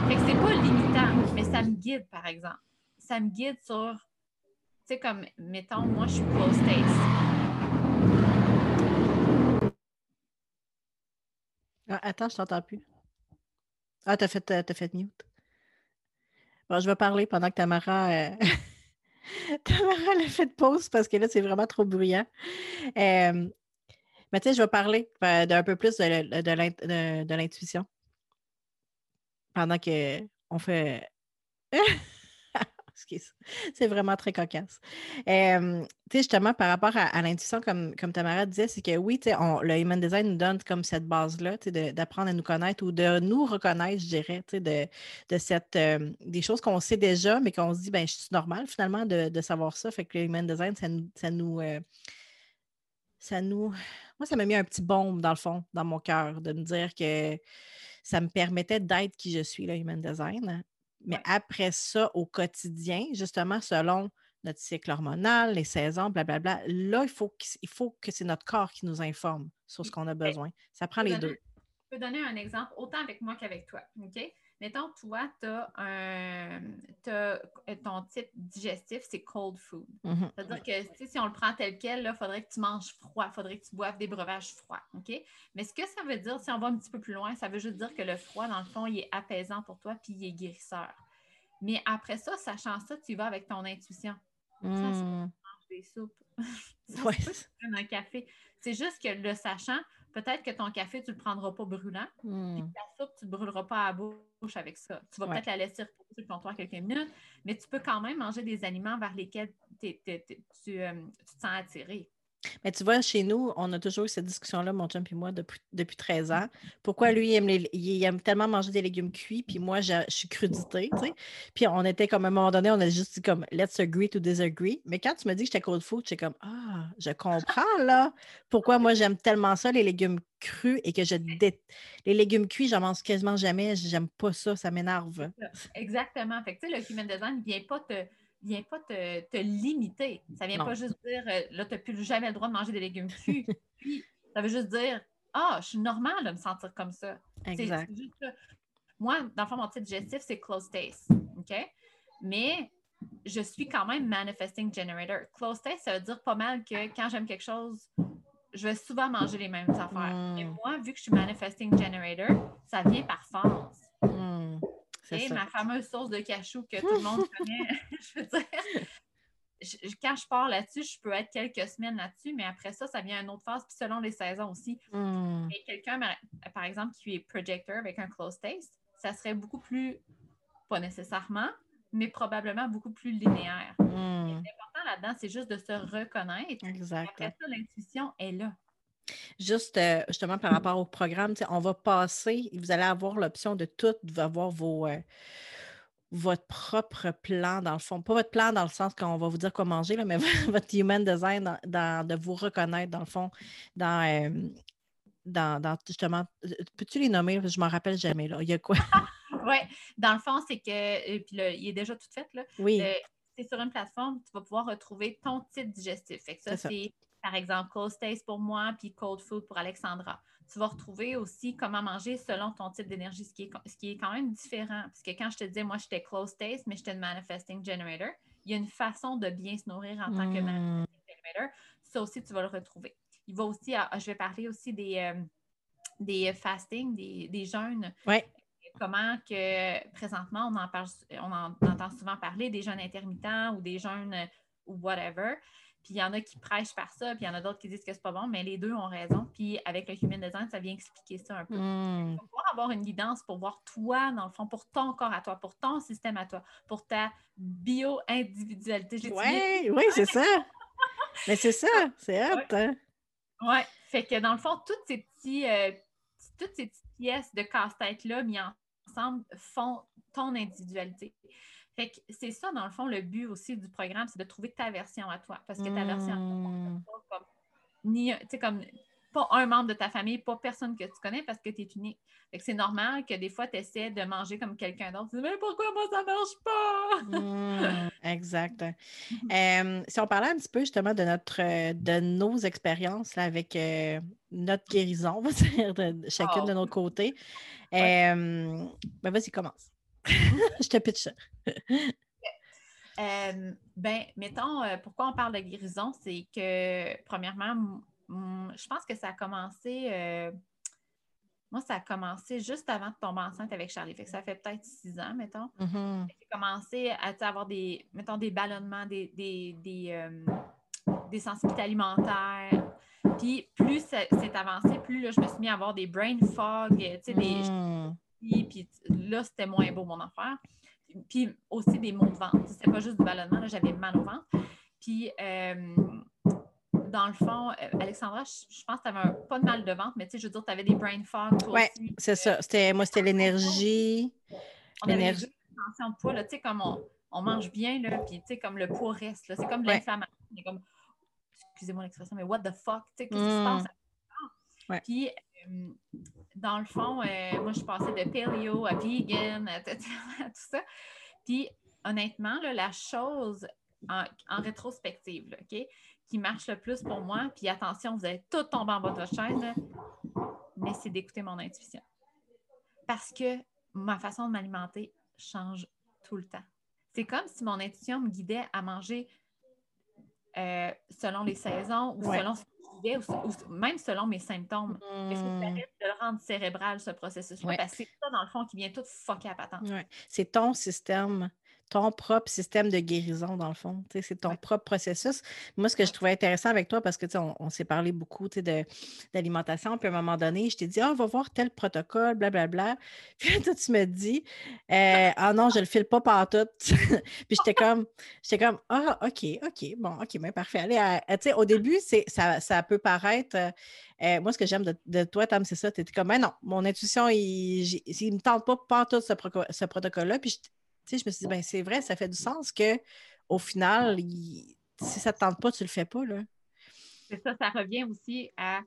Fait que c'est pas limitant, mais ça me guide, par exemple. Ça me guide sur, tu sais, comme, mettons, moi, je suis close taste. Ah, attends, je t'entends plus. Ah, t'as fait, t'as fait mute. Bon, je vais parler pendant que Tamara, euh, Tamara l'a fait de pause parce que là, c'est vraiment trop bruyant. Euh, mais tu sais, je vais parler euh, d'un peu plus de, de l'int- de- de l'intuition pendant que on fait. C'est vraiment très cocasse. Tu sais, justement, par rapport à, l'intuition, comme, comme Tamara disait, c'est que oui, on- le Human Design nous donne comme cette base-là, d'apprendre à nous connaître ou de nous reconnaître, je dirais, de, de cette, des choses qu'on sait déjà, mais qu'on se dit, ben, je suis normal finalement de, de savoir ça. Fait que le Human Design, ça nous. Ça nous, euh, ça nous moi, ça m'a mis un petit bombe dans le fond, dans mon cœur, de me dire que ça me permettait d'être qui je suis, le Human Design. Mais Ouais. après ça, au quotidien, justement, selon notre cycle hormonal, les saisons, blablabla, là, il faut, qu'il- il faut que c'est notre corps qui nous informe sur ce qu'on a besoin. Ça prend les donner- deux. Je peux donner un exemple, autant avec moi qu'avec toi. OK? Mettons, toi, tu as un. t'as- ton type digestif, c'est cold food. Mhm. C'est-à-dire que si on le prend tel quel, il faudrait que tu manges froid, il faudrait que tu boives des breuvages froids. OK? Mais ce que ça veut dire, si on va un petit peu plus loin, ça veut juste dire que le froid, dans le fond, il est apaisant pour toi puis il est guérisseur. Mais après ça, sachant ça, tu vas avec ton intuition. Ça, c'est- Mm. Des soupes. Ça, Ouais. un café. C'est juste que le sachant, peut-être que ton café, tu ne le prendras pas brûlant. Puis Mm. ta soupe, tu ne brûleras pas à la bouche avec ça. Tu vas Ouais. peut-être la laisser reposer sur le comptoir quelques minutes, mais tu peux quand même manger des aliments vers lesquels euh, tu te sens attiré. Mais tu vois, chez nous, on a toujours eu cette discussion-là, mon chum et moi, depuis, depuis 13 ans. Pourquoi lui, il aime, les- il aime tellement manger des légumes cuits, puis moi, je, je suis crudité, tu sais. Puis on était comme, à un moment donné, on a juste dit comme, let's agree to disagree. Mais quand tu me dis que j'étais cold food, j'étais comme, ah, je comprends, là, pourquoi moi, j'aime tellement ça, les légumes crus, et que je dé... Les légumes cuits, j'en mange quasiment jamais. J'aime pas ça, ça m'énerve. Exactement. Fait que, tu sais, le human design ne vient pas te vient pas te, te limiter. Ça vient Non. pas juste dire euh, là, tu n'as plus jamais le droit de manger des légumes crus. Puis, ça veut juste dire Ah, je suis normale de me sentir comme ça. Exact. juste. Moi, dans le fond, mon titre digestif, c'est close taste. OK? Mais je suis quand même manifesting generator. Close taste, ça veut dire pas mal que quand j'aime quelque chose, je vais souvent manger les mêmes affaires. Mm. Mais moi, vu que je suis manifesting generator, ça vient par force. Hmm, Et ma fameuse sauce de cachou que tout le monde connaît, je veux dire. je- quand je pars là-dessus, je peux être quelques semaines là-dessus, mais après ça, ça vient à une autre phase, puis selon les saisons aussi. Hmm, Mais quelqu'un, par- exemple, qui est projector avec un close taste, ça serait beaucoup plus, pas nécessairement, mais probablement beaucoup plus linéaire. hmm, L'important là-dedans, c'est juste de se reconnaître. Exact. Après ça, l'intuition est là. Juste euh, justement par rapport au programme, on va passer, vous allez avoir l'option de tout, avoir vos, euh, votre propre plan, dans le fond. Pas votre plan dans le sens qu'on va vous dire quoi manger, là, mais votre human design, dans, dans- de vous reconnaître, dans le fond, dans, euh, dans, dans justement. euh, Peux-tu les nommer? Je ne m'en rappelle jamais. Là. Il y a quoi? Oui, dans le fond, c'est que, puis là, il est déjà tout fait, là. Oui. C'est sur une plateforme, tu vas pouvoir retrouver ton type digestif. Fait que ça. c'est par exemple cold taste pour moi, puis cold food pour Alexandra. Tu vas retrouver aussi comment manger selon ton type d'énergie, ce, qui est, ce qui est quand même différent. Parce que quand je te disais, moi, j'étais close taste, mais j'étais une manifesting generator, il y a une façon de bien se nourrir en tant que Hmm, manifesting generator. Ça aussi, tu vas le retrouver. Il va aussi, à- je vais parler aussi des, euh, des fasting, des, des jeûnes Ouais. comment que présentement, on en, parle, on en entend souvent parler des jeûnes intermittents ou des jeûnes euh, ou whatever. Puis il y en a qui prêchent par ça, puis il y en a d'autres qui disent que c'est pas bon, mais les deux ont raison. Puis avec le Human Design, ça vient expliquer ça un peu. Tu vas pouvoir avoir une guidance pour voir toi, dans le fond, pour ton corps à toi, pour ton système à toi, pour ta bio-individualité. Ouais, oui, c'est ça. Mais c'est ça, c'est hot. hein? Ouais. Fait que dans le fond, toutes ces petits, euh, toutes ces petites pièces de casse-tête-là mis ensemble font ton individualité. Fait que c'est ça, dans le fond, le but aussi du programme, c'est de trouver ta version à toi. Parce que ta version à toi, Hmm, pas comme ni comme pas un membre de ta famille, pas personne que tu connais parce que tu es unique. Fait que c'est normal que des fois, tu essaies de manger comme quelqu'un d'autre. Tu dis, mais pourquoi moi ça marche pas? Hmm, exact. Euh, si on parlait un petit peu justement de notre de nos expériences là, avec euh, notre guérison, on va dire, de, chacune Oh. de notre côté. Ouais. Euh, ben vas-y, commence. Je te pitch ça. Euh, ben, mettons, euh, pourquoi on parle de guérison, c'est que, premièrement, je pense que ça a commencé, euh, moi, ça a commencé juste avant de tomber enceinte avec Charlie. Fait que ça fait peut-être six ans, mettons. Mhm. J'ai commencé à avoir des, mettons, des ballonnements, des, des, des, euh, des sensibilités alimentaires. Puis plus c'est avancé, plus là, je me suis mis à avoir des brain fog, tu sais, des, Puis, là, c'était moins beau, mon affaire. Puis aussi des maux de ventre. C'était pas juste du ballonnement, là, j'avais mal au ventre. Puis, euh, dans le fond, euh, Alexandra, je, je pense que tu avais pas de mal de ventre, mais tu sais, je veux dire, tu avais des brain fog. aussi. c'est ça. C'était, moi, c'était l'énergie. On avait tensions de poids, là, tu sais, comme on, on mange bien, là, puis tu sais, comme le poids reste, là. C'est comme de l'inflammation. Comme, excusez-moi l'expression, mais what the fuck, tu sais, qu'est-ce qui se passe? Ouais. Puis, dans le fond, euh, moi, je suis passée de paleo à vegan, à tout, à tout ça. Puis, honnêtement, là, la chose en, en rétrospective, là, OK, qui marche le plus pour moi, puis attention, vous allez tout tomber en bas de votre chaise, là, mais c'est d'écouter mon intuition. Parce que ma façon de m'alimenter change tout le temps. C'est comme si mon intuition me guidait à manger euh, selon les saisons ou Ouais. selon ce ou, ou même selon mes symptômes. Il faut que Hmm, de le rendre cérébral, ce processus-là, Ouais. parce que c'est ça, dans le fond, qui vient tout fucker à patente. ouais. C'est ton système. Ton propre système de guérison, dans le fond. C'est ton Ouais. propre processus. Moi, ce que je trouvais intéressant avec toi, parce que tu sais, on, on s'est parlé beaucoup d'alimentation, puis à un moment donné, je t'ai dit, ah, on va voir tel protocole, blablabla. Puis là, toi, tu me dis, euh, ah non, je le file pas partout. puis j'étais comme, j'étais comme, ah, OK, OK, bon, OK, mais parfait. Allez, à- à- tu sais, au début, c'est, ça, ça peut paraître. euh, euh, moi, ce que j'aime de, de toi, Tam, c'est ça. Tu étais comme, ben non, mon intuition, il ne me tente pas partout ce, ce protocole-là. Puis, tu sais, je me suis dit, ben c'est vrai, ça fait du sens que au final, il- si ça ne te tente pas, tu le fais pas, là. C'est ça, ça revient aussi à.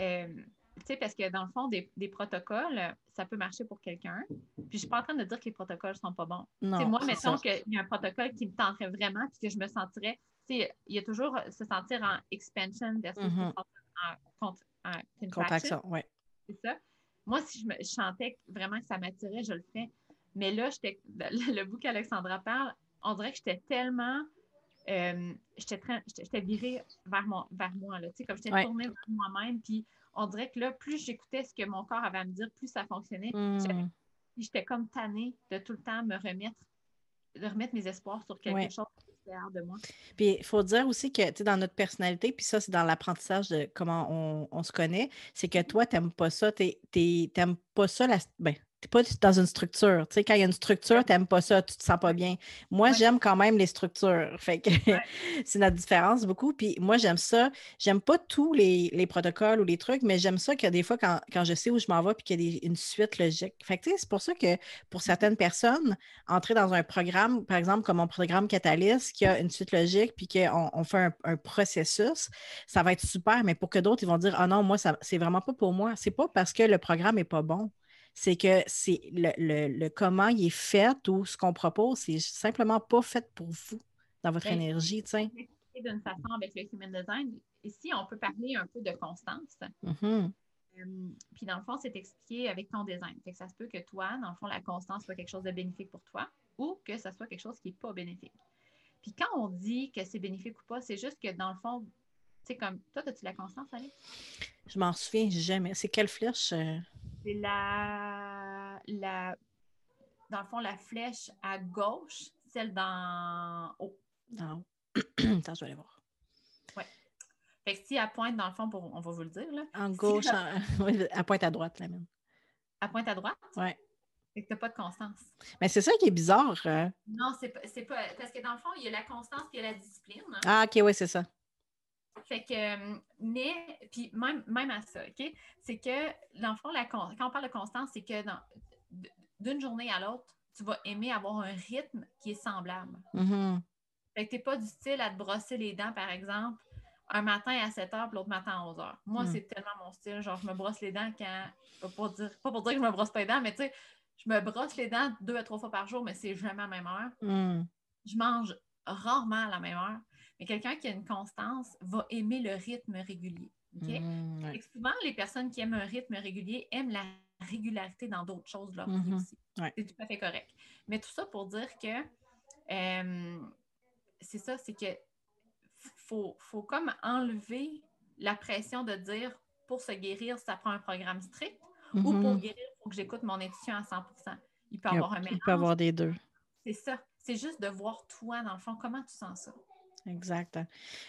euh, tu sais, parce que dans le fond, des, des protocoles, ça peut marcher pour quelqu'un. Puis je suis pas en train de dire que les protocoles ne sont pas bons. Non, C'est moi, mettons qu'il y a un protocole qui me tenterait vraiment, puis que je me sentirais. Tu sais, il y a toujours se sentir en expansion versus Mhm. sentir en, en contraction. C'est ça. Moi, si je, me, je sentais vraiment que ça m'attirait, je le ferais. Mais là, j'étais, le, bout qu'Alexandra parle, on dirait que j'étais tellement. euh, j'étais, virée vers, mon, vers moi. Là, comme j'étais Ouais. tournée vers moi-même. Puis on dirait que là, plus j'écoutais ce que mon corps avait à me dire, plus ça fonctionnait. Puis j'étais comme tannée de tout le temps me remettre, de remettre mes espoirs sur quelque Ouais. chose de moi. Puis il faut dire aussi que, tu sais, dans notre personnalité, puis ça, c'est dans l'apprentissage de comment on, on se connaît, c'est que toi, tu n'aimes pas ça, tu n'aimes pas ça, la, ben, tu pas dans une structure. Tu sais, quand il y a une structure, tu n'aimes pas ça, tu te sens pas bien. Moi, Ouais. j'aime quand même les structures. Fait que c'est notre différence beaucoup. Puis moi, j'aime ça. J'aime pas tous les, les protocoles ou les trucs, mais j'aime ça que des fois, quand, quand je sais où je m'en vais, puis qu'il y a des- une suite logique. Fait que, tu sais, c'est pour ça que pour certaines personnes, entrer dans un programme, par exemple, comme mon programme Catalyst, qui a une suite logique, puis qu'on on fait un, un processus, ça va être super, mais pour que d'autres, ils vont dire Ah non, moi, ça, c'est vraiment pas pour moi. C'est pas parce que le programme n'est pas bon. C'est que c'est le, le- le comment il est fait ou ce qu'on propose, c'est simplement pas fait pour vous dans votre Ben, énergie, d'une façon avec le Human Design, ici, on peut parler un peu de constance. Mhm. Euh, puis dans le fond, c'est expliqué avec ton design. Fait que ça se peut que toi, dans le fond, la constance soit quelque chose de bénéfique pour toi ou que ça soit quelque chose qui n'est pas bénéfique. Puis quand on dit que c'est bénéfique ou pas, c'est juste que dans le fond, tu sais, comme toi, as-tu la constance, Alex? Je m'en souviens jamais. C'est quelle flèche? euh? C'est la, la, dans le fond, la flèche à gauche, celle d'en haut. Non. Attends, je vais aller voir. Fait que si elle pointe, dans le fond, pour, on va vous le dire, là, En Si gauche, la- en... oui, à pointe à droite, la même. elle pointe à droite, Ouais. fait que tu n'as pas de constance. Mais c'est ça qui est bizarre. euh. Non, c'est pas, c'est pas. Parce que dans le fond, il y a la constance et la discipline. hein. Ah, OK, oui, c'est ça. Fait que, euh, mais, puis même, même à ça, OK? C'est que, dans le fond, la quand on parle de constance, c'est que d'une journée à l'autre, tu vas aimer avoir un rythme qui est semblable. Mhm. Fait que tu n'es pas du style à te brosser les dents, par exemple, un matin à 7 h puis l'autre matin à 11 h. Moi, Mm. c'est tellement mon style. Genre, je me brosse les dents quand. Pas pour dire, pas pour dire que je me brosse pas les dents, mais tu sais, je me brosse les dents deux à trois fois par jour, mais c'est jamais à la même heure. Mm. Je mange rarement à la même heure. Mais quelqu'un qui a une constance va aimer le rythme régulier. OK? Mm, ouais. Souvent, les personnes qui aiment un rythme régulier aiment la régularité dans d'autres choses de leur vie Mhm. aussi. Ouais. C'est tout à fait correct. Mais tout ça pour dire que euh, c'est ça, c'est que faut, faut comme enlever la pression de dire pour se guérir, ça prend un programme strict ou pour Mhm. guérir, il faut que j'écoute mon intuition à 100% Il peut y Il avoir un il mélange. peut y avoir des deux. C'est ça. C'est juste de voir toi, dans le fond, comment tu sens ça. Exact.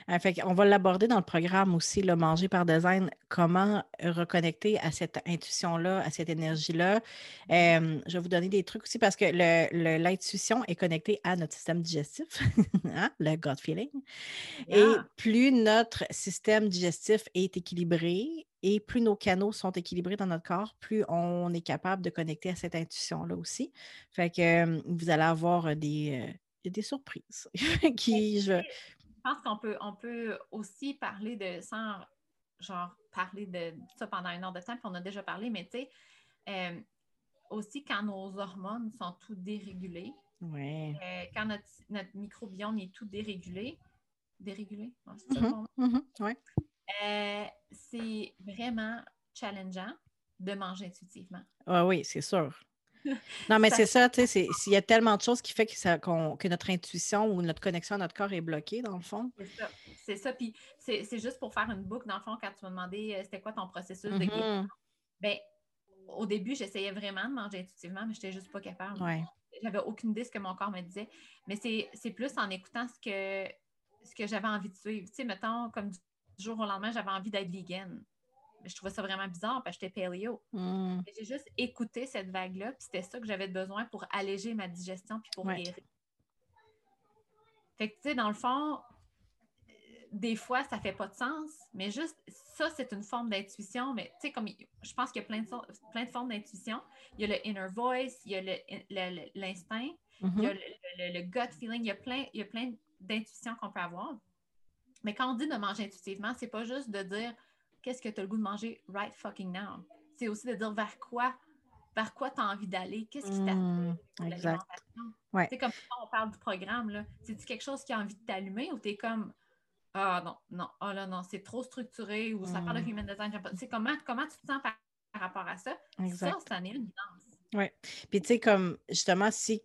Euh, fait on va l'aborder dans le programme aussi, le manger par design, comment reconnecter à cette intuition-là, à cette énergie-là? Euh, je vais vous donner des trucs aussi parce que l'intuition est connectée à notre système digestif, hein, le gut feeling. Et Yeah. plus notre système digestif est équilibré et plus nos canaux sont équilibrés dans notre corps, plus on est capable de connecter à cette intuition-là aussi. Fait que euh, vous allez avoir euh, des, euh, des surprises qui, je, Je pense qu'on peut, on peut aussi parler de, sans genre parler de ça pendant une heure de temps, puis on a déjà parlé, mais tu sais, euh, aussi quand nos hormones sont tout dérégulées, ouais. euh, quand notre, notre microbiome est tout dérégulé, dérégulé, c'est Mhm, mhm, ouais. Euh, c'est vraiment challengeant de manger intuitivement. Ah oui, c'est sûr. Non, mais c'est ça, tu sais, s'il y a tellement de choses qui fait que, ça, qu'on- que notre intuition ou notre connexion à notre corps est bloquée, dans le fond. C'est ça. C'est ça. Puis c'est juste pour faire une boucle, dans le fond, quand tu m'as demandé euh, c'était quoi ton processus de guérison. Mhm, Ben, au début, j'essayais vraiment de manger intuitivement, mais je n'étais juste pas capable. ouais. j'avais aucune idée de ce que mon corps me disait. Mais c'est c'est plus en écoutant ce que, ce que j'avais envie de suivre. Tu sais, mettons, comme du jour au lendemain, j'avais envie d'être vegan. Je trouvais ça vraiment bizarre parce que j'étais paléo. Hmm. J'ai juste écouté cette vague-là, puis c'était ça que j'avais besoin pour alléger ma digestion puis pour Ouais. guérir. Fait que, tu sais, dans le fond, des fois, ça fait pas de sens, mais juste ça, c'est une forme d'intuition. Mais tu sais, comme je pense qu'il y a plein de, plein de formes d'intuition. Il y a le inner voice, il y a l'instinct, il y a le, le- le gut feeling, il y a plein, il y a plein d'intuitions qu'on peut avoir. Mais quand on dit de manger intuitivement, c'est pas juste de dire qu'est-ce que tu as le goût de manger right fucking now? C'est aussi de dire vers quoi, vers quoi tu as envie d'aller, qu'est-ce qui t'attire Hmm, l'alimentation? Ouais. C'est comme quand on parle du programme, là. C'est-tu quelque chose qui a envie de t'allumer ou tu es comme Ah non, non, oh là non, c'est trop structuré ou ça parle de Mm. human design. sais, comment, comment tu te sens par, par rapport à ça? Exact. Ça, ça en est une guidance. Puis tu sais, comme justement, si,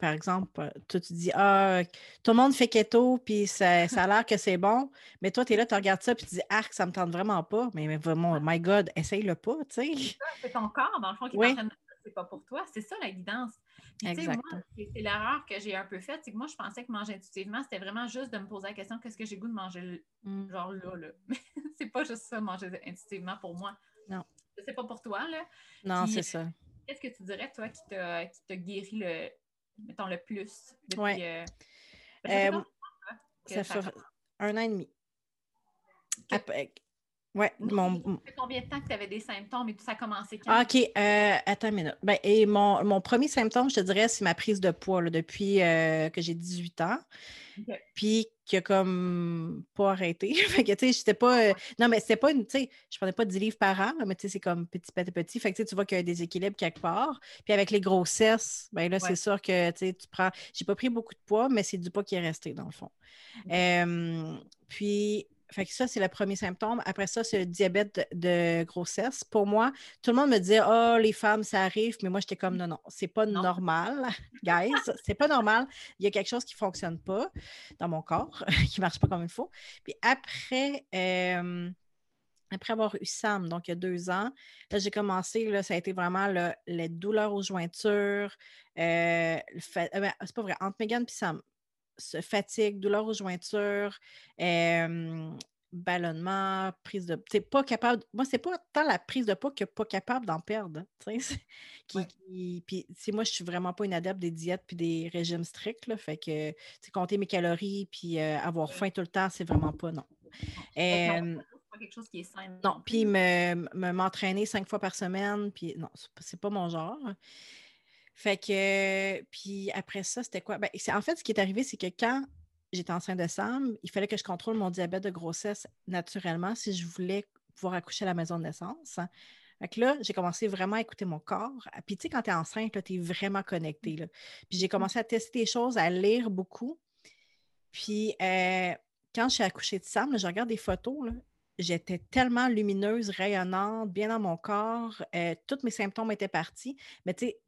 par exemple, euh, toi, tu dis Ah, tout le monde fait keto, puis ça, ça a l'air que c'est bon, mais toi, tu es là, tu regardes ça, puis tu dis Arc, ça me tente vraiment pas. Mais, mais vraiment, my God, essaye-le pas, tu sais. C'est ton corps, dans le fond, qui Oui. c'est pas pour toi. C'est ça la guidance. Puis, tu sais, Exact. moi, c'est l'erreur que j'ai un peu faite. C'est que moi, je pensais que manger intuitivement, c'était vraiment juste de me poser la question qu'est-ce que j'ai goût de manger l- Mm. genre là, là. Mais c'est pas juste ça, manger intuitivement pour moi. Non. C'est pas pour toi, là. Non, c'est ça. Qu'est-ce que tu dirais, toi, qui t'a guéri le, mettons, le plus depuis. Ouais. euh, ben, ça fait Euh, Ça fait commence? un an et demi. Après- Ouais, mon, Ça fait combien de temps que tu avais des symptômes et tout ça a commencé quand? Ah, OK, euh, attends une minute. Ben, et mon, mon premier symptôme, je te dirais, c'est ma prise de poids là, depuis euh, que j'ai 18 ans. Puis qui a comme pas arrêté. fait que, tu sais, j'étais pas. euh, non, mais c'était pas une. Tu sais, je prenais pas 10 livres par an, mais tu sais, c'est comme petit, petit, petit. Fait que tu vois qu'il y a un déséquilibre quelque part. Puis avec les grossesses, ben là, Ouais. c'est sûr que tu sais, tu prends. J'ai pas pris beaucoup de poids, mais c'est du poids qui est resté, dans le fond. Puis, fait que ça, c'est le premier symptôme. Après ça, c'est le diabète de, de grossesse. Pour moi, tout le monde me disait Oh, les femmes, ça arrive, mais moi, j'étais comme non, non, c'est pas Non. normal, guys. c'est pas normal. Il y a quelque chose qui fonctionne pas dans mon corps, qui marche pas comme il faut. Puis après, euh, après avoir eu Sam, donc il y a deux ans, là, j'ai commencé, là, ça a été vraiment là, les douleurs aux jointures. euh, euh, ben, c'est pas vrai, entre Megan et Sam, fatigue, douleurs aux jointures, euh, ballonnement, prise de. Tu pas capable. Moi, c'est pas tant la prise de poids que pas capable d'en perdre. tu sais, qui, Ouais. qui- puis, moi, je suis vraiment pas une adepte des diètes puis des régimes stricts. Là, fait que, tu sais, compter mes calories puis euh, avoir faim tout le temps, c'est vraiment pas non. Euh, pas quelque chose qui est sain. non, puis me, me- m'entraîner cinq fois par semaine, puis non, c'est pas- c'est pas mon genre. Fait que, puis après ça, c'était quoi? Ben, en fait, ce qui est arrivé, c'est que quand j'étais enceinte de Sam, il fallait que je contrôle mon diabète de grossesse naturellement si je voulais pouvoir accoucher à la maison de naissance. Fait que là, j'ai commencé vraiment à écouter mon corps. Puis tu sais, quand tu es enceinte, tu es vraiment connecté. Là. Puis j'ai commencé à tester des choses, à lire beaucoup. Puis euh, quand je suis accouchée de Sam, là, je regarde des photos, là, j'étais tellement lumineuse, rayonnante, bien dans mon corps. euh, tous mes symptômes étaient partis. Mais tu sais,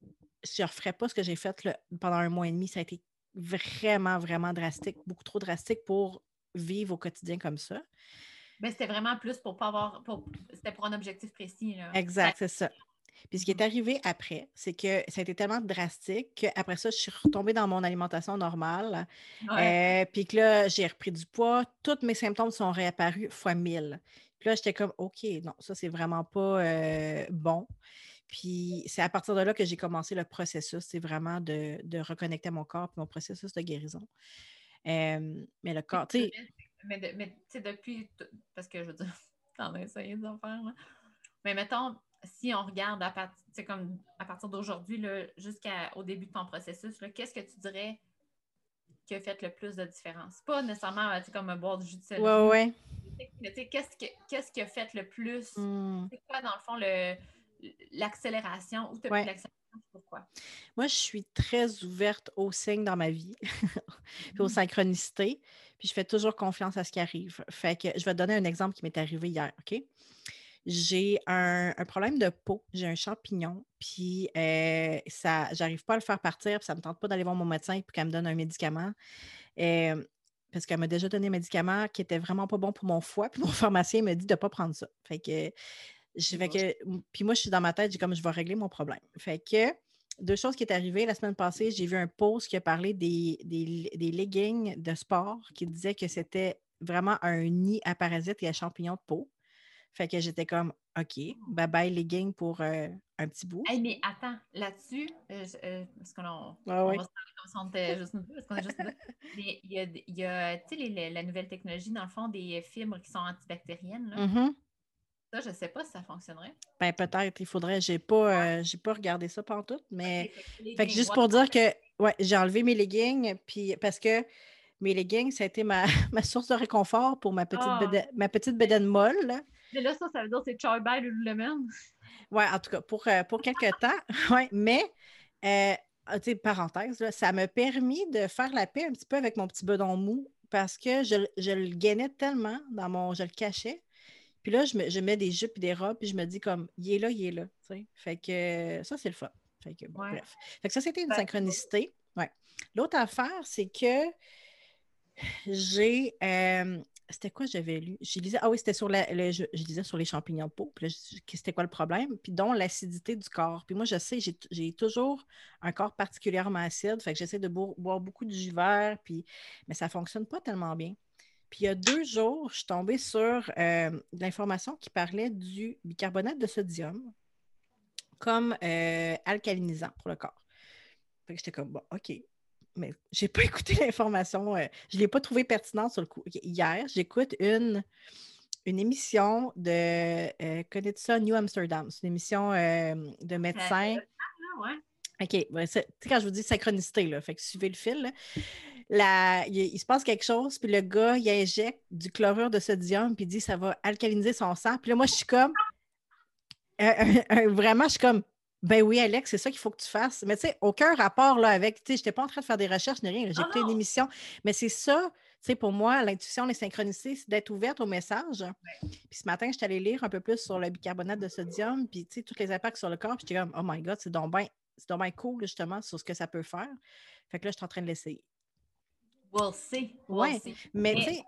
je ne referais pas ce que j'ai fait là, pendant un mois et demi. Ça a été vraiment, vraiment drastique, beaucoup trop drastique pour vivre au quotidien comme ça. Ben, c'était vraiment plus pour pas avoir. pour- C'était pour un objectif précis. Là. Exact, c'est ça. Puis ce qui est arrivé après, c'est que ça a été tellement drastique qu'après ça, je suis retombée dans mon alimentation normale. Ouais. Euh, puis que là, j'ai repris du poids. Tous mes symptômes sont réapparus fois 1000. Puis là, j'étais comme, OK, non, ça, c'est vraiment pas euh, bon. Puis c'est à partir de là que j'ai commencé le processus, c'est vraiment de, de reconnecter à mon corps puis mon processus de guérison. Euh, mais le corps, tu sais, Mais, de- mais tu sais, depuis. Parce que je veux dire, t'en as essayé d'en faire, là. Mais mettons, si on regarde à, part- comme à partir d'aujourd'hui, jusqu'au début de ton processus, qu'est-ce que tu dirais qui a fait le plus de différence? Pas nécessairement tu sais, comme boire du jus de céleri, ouais, ouais. mais tu sais, qu'est-ce que- qu'est-ce qui a fait le plus? Hmm. C'est quoi, dans le fond, le- l'accélération? Où tu as Ouais. pris l'accélération? Pourquoi? Moi, je suis très ouverte aux signes dans ma vie, puis aux Mm. synchronicités, puis je fais toujours confiance à ce qui arrive. Fait que je vais te donner un exemple qui m'est arrivé hier, OK? J'ai un, un problème de peau, j'ai un champignon, puis euh, ça, j'arrive pas à le faire partir, puis ça me tente pas d'aller voir mon médecin puis qu'elle me donne un médicament. euh, parce qu'elle m'a déjà donné un médicament qui était vraiment pas bon pour mon foie, puis mon pharmacien me dit de pas prendre ça. Fait que je que, puis moi, je suis dans ma tête, j'ai comme je vais régler mon problème. Fait que deux choses qui est arrivées la semaine passée. J'ai vu un post qui a parlé des, des, des leggings de sport qui disait que c'était vraiment un nid à parasites et à champignons de peau. Fait que j'étais comme, OK, bye bye leggings pour euh, un petit bout. Hey, mais attends, là-dessus, euh, euh, parce qu'on on, Ah oui. va se parler comme si on était juste nous deux, parce qu'on est juste nous deux. Mais il y a, y les- la nouvelle technologie, dans le fond, des fibres qui sont antibactériennes. Là. Mhm. Ça, je ne sais pas si ça fonctionnerait. Ben peut-être, il faudrait, j'ai pas, euh, pas regardé ça tout, mais. Fait que juste pour dire que ouais, j'ai enlevé mes leggings, puis parce que mes leggings, ça a été ma, ma source de réconfort pour ma petite, bédaine- ma petite bedaine molle. là. Mais là, ça, ça veut dire que c'est Choy Bye Lululemon. Ouais, en tout cas, pour, euh, pour quelques temps. Ouais, mais, euh, ah, tu sais, parenthèse, là, ça m'a permis de faire la paix un petit peu avec mon petit bedon mou parce que je, je le gainais tellement dans mon. Je le cachais. Puis là, je, me- je mets des jupes et des robes, puis je me dis comme, il est là, il est là. Fait que euh, ça, c'est le fun. Fait que, bon, Ouais. bref. Fait que ça, c'était une synchronicité. Ouais. L'autre affaire, c'est que j'ai. euh, c'était quoi j'avais lu? Je lisais, ah oui, c'était sur la, le- je, je lisais sur les champignons de peau. Puis c'était quoi le problème? Puis dont l'acidité du corps. Puis moi, je sais, j'ai, toujours un corps particulièrement acide. Fait que j'essaie de bo- boire beaucoup de jus vert, puis, mais ça ne fonctionne pas tellement bien. Puis il y a deux jours, je suis tombée sur euh, de l'information qui parlait du bicarbonate de sodium comme euh, alcalinisant pour le corps. Fait que j'étais comme, bon, OK. Mais j'ai pas écouté l'information. euh, je ne l'ai pas trouvé pertinente sur le coup. Ok, Hier, j'écoute une, une émission de, euh, connais-tu ça, New Amsterdam. C'est une émission de médecins. Ah, ouais. OK. ouais, sais, quand je vous dis synchronicité, là, fait que suivez le fil. là. La- il, il se passe quelque chose, puis le gars, il injecte du chlorure de sodium, puis il dit ça va alcaliniser son sang. Puis là, moi, je suis comme. euh, euh, euh, vraiment, je suis comme. Ben oui, Alex, c'est ça qu'il faut que tu fasses. Mais tu sais, aucun rapport là avec. Tu sais, je n'étais pas en train de faire des recherches ni rien. J'ai Ah écouté une émission. Mais c'est ça, tu sais, pour moi, l'intuition, les synchronicités, c'est d'être ouverte au message. Puis ce matin, je suis allée lire un peu plus sur le bicarbonate de sodium, puis tu sais, tous les impacts sur le corps. Puis j'étais comme, oh my God, c'est donc bien c'est donc bien cool, justement, sur ce que ça peut faire. Fait que là, je suis en train de l'essayer. We'll see. We'll Ouais. see. Mais Mais- tu sais,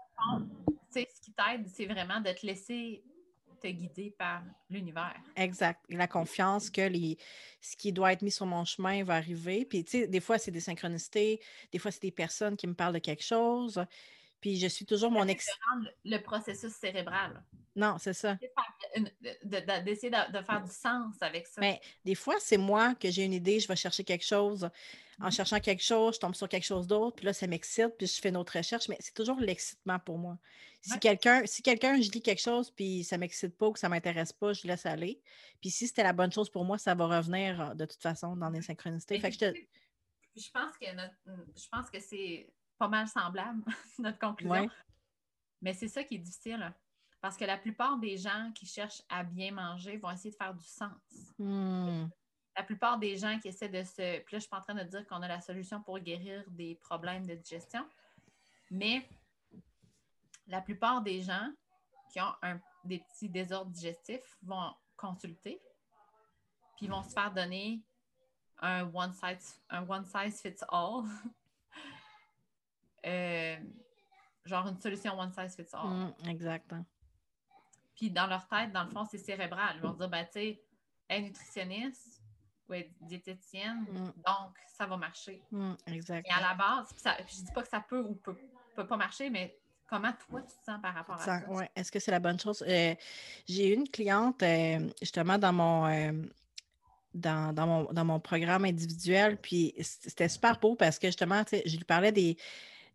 Tu sais, ce qui t'aide, c'est vraiment de te laisser te guider par l'univers. exact. La confiance que les, ce qui doit être mis sur mon chemin va arriver. Puis, tu sais, des fois, c'est des synchronicités. Des fois, c'est des personnes qui me parlent de quelque chose. Puis, je suis toujours mon ex. Le processus cérébral. Non, c'est ça. Une- de- de- D'essayer de, faire du sens avec ça. Mais des fois, c'est moi que j'ai une idée, je vais chercher quelque chose. En Mhm. cherchant quelque chose, je tombe sur quelque chose d'autre, puis là, ça m'excite, puis je fais une autre recherche, mais c'est toujours l'excitement pour moi. Si Ouais. quelqu'un, si quelqu'un, je lis quelque chose, puis ça m'excite pas ou que ça m'intéresse pas, je laisse aller. Puis si c'était la bonne chose pour moi, ça va revenir euh, de toute façon dans les synchronicités. Fait que je te- Je pense que notre- je pense que c'est pas mal semblable, notre conclusion. Ouais. Mais c'est ça qui est difficile. hein. Parce que la plupart des gens qui cherchent à bien manger vont essayer de faire du sens. Hmm, La plupart des gens qui essaient de se. Puis là, je suis pas en train de dire qu'on a la solution pour guérir des problèmes de digestion. Mais la plupart des gens qui ont un- des petits désordres digestifs vont consulter, puis vont se faire donner un one size, un one size fits all. Euh, genre une solution one size fits all. exact. hein. Puis dans leur tête, dans le fond, c'est cérébral. Ils vont dire, ben, tu sais, elle est nutritionniste ou elle est diététicienne, Mm. donc ça va marcher. Hmm, exact. Mais à la base, puis ça, puis je dis pas que ça peut ou peut, peut pas marcher, mais comment toi tu te sens par rapport à Ça- ouais. Est-ce que c'est la bonne chose? Euh, j'ai eu une cliente euh, justement dans mon, euh, dans, dans mon, dans mon programme individuel, puis c'était super beau parce que justement, je lui parlais des,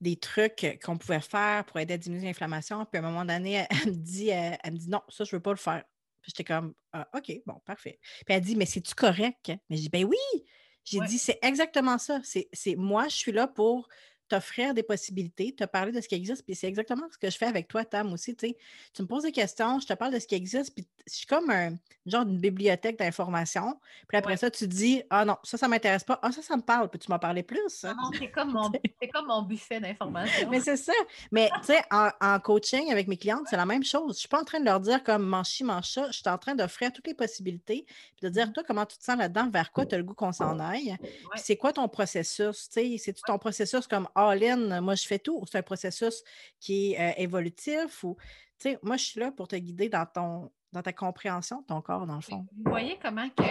des trucs qu'on pouvait faire pour aider à diminuer l'inflammation. Puis à un moment donné, elle, me dit, euh, elle me dit non, ça, je ne veux pas le faire. Puis j'étais comme Ah, OK, bon, parfait. Puis elle dit, mais c'est-tu correct? Mais je dis, ben oui! J'ai Ouais. dit, c'est exactement ça. C'est c'est- moi, je suis là pour t'offrir des possibilités, te parler de ce qui existe. Puis c'est exactement ce que je fais avec toi, Tam, aussi. Tu. Tu me poses des questions, je te parle de ce qui existe, puis je suis comme un genre d'une bibliothèque d'informations. Puis après Ouais. ça, tu dis Ah non, ça, ça ne m'intéresse pas. Ah, ça, ça me parle. Peux-tu m'en parler plus? Non, non, c'est comme, mon- comme mon buffet d'informations. Mais c'est ça. Mais tu sais, en, en coaching avec mes clientes, c'est la même chose. Je ne suis pas en train de leur dire comme mange ci, mange ça. Je suis en train d'offrir toutes les possibilités. Puis de dire, toi, comment tu te sens là-dedans, vers quoi tu as le goût qu'on s'en aille. Puis c'est quoi ton processus? Tu sais, c'est-tu ton processus comme all-in, moi je fais tout, ou c'est un processus qui est euh, évolutif ou tu sais, moi je suis là pour te guider dans ton dans ta compréhension de ton corps, dans le fond. Vous voyez comment que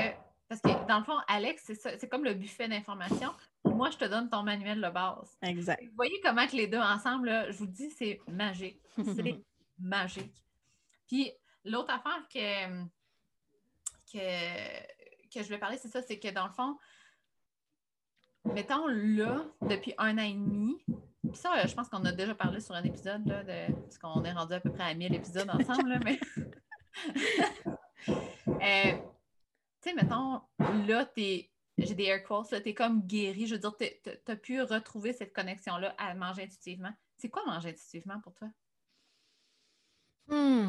Parce que dans le fond, Alex, c'est ça, c'est comme le buffet d'informations. Moi, je te donne ton manuel de base. Exact. Vous voyez comment que les deux ensemble, là, je vous dis, c'est magique. C'est magique. Puis l'autre affaire que, que, que je vais parler, c'est ça, c'est que dans le fond, mettons là, depuis un an et demi, puis ça, je pense qu'on a déjà parlé sur un épisode, là, de, parce qu'on est rendu à peu près à 1000 épisodes ensemble, là, mais. Euh, tu sais, mettons, là, t'es. J'ai des air quotes, là, t'es comme guéri. Je veux dire, t'as pu retrouver cette connexion-là à manger intuitivement. C'est quoi manger intuitivement pour toi? Hmm.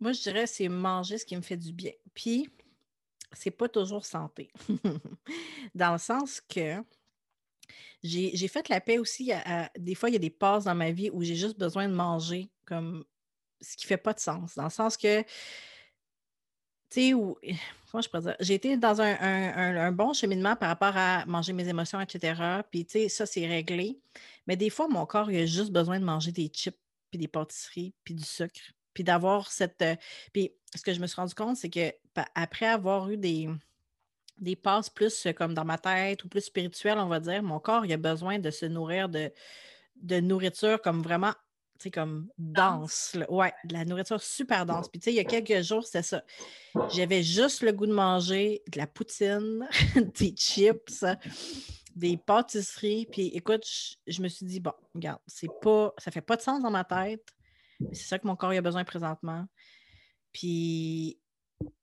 Moi, je dirais c'est manger ce qui me fait du bien. Puis, c'est pas toujours santé. Dans le sens que j'ai fait la paix aussi. à- des fois, il y a des passes dans ma vie où j'ai juste besoin de manger comme ce qui fait pas de sens. Dans le sens que, tu sais, où, comment je pourrais dire, j'ai été dans un, un- bon cheminement par rapport à manger mes émotions, etc. Puis, tu sais, ça, c'est réglé. Mais des fois, mon corps, il a juste besoin de manger des chips, puis des pâtisseries, puis du sucre. Puis d'avoir cette. euh, Puis ce que je me suis rendu compte, c'est que après avoir eu des, des passes plus euh, comme dans ma tête ou plus spirituelles, on va dire, mon corps, il a besoin de se nourrir de, de nourriture comme vraiment, tu sais, comme dense. là. Ouais, de la nourriture super dense. Puis tu sais, il y a quelques jours, c'était ça. J'avais juste le goût de manger de la poutine, des chips, des pâtisseries. Puis écoute, je, je me suis dit, bon, regarde, c'est pas, ça fait pas de sens dans ma tête. C'est ça que mon corps il a besoin présentement. Puis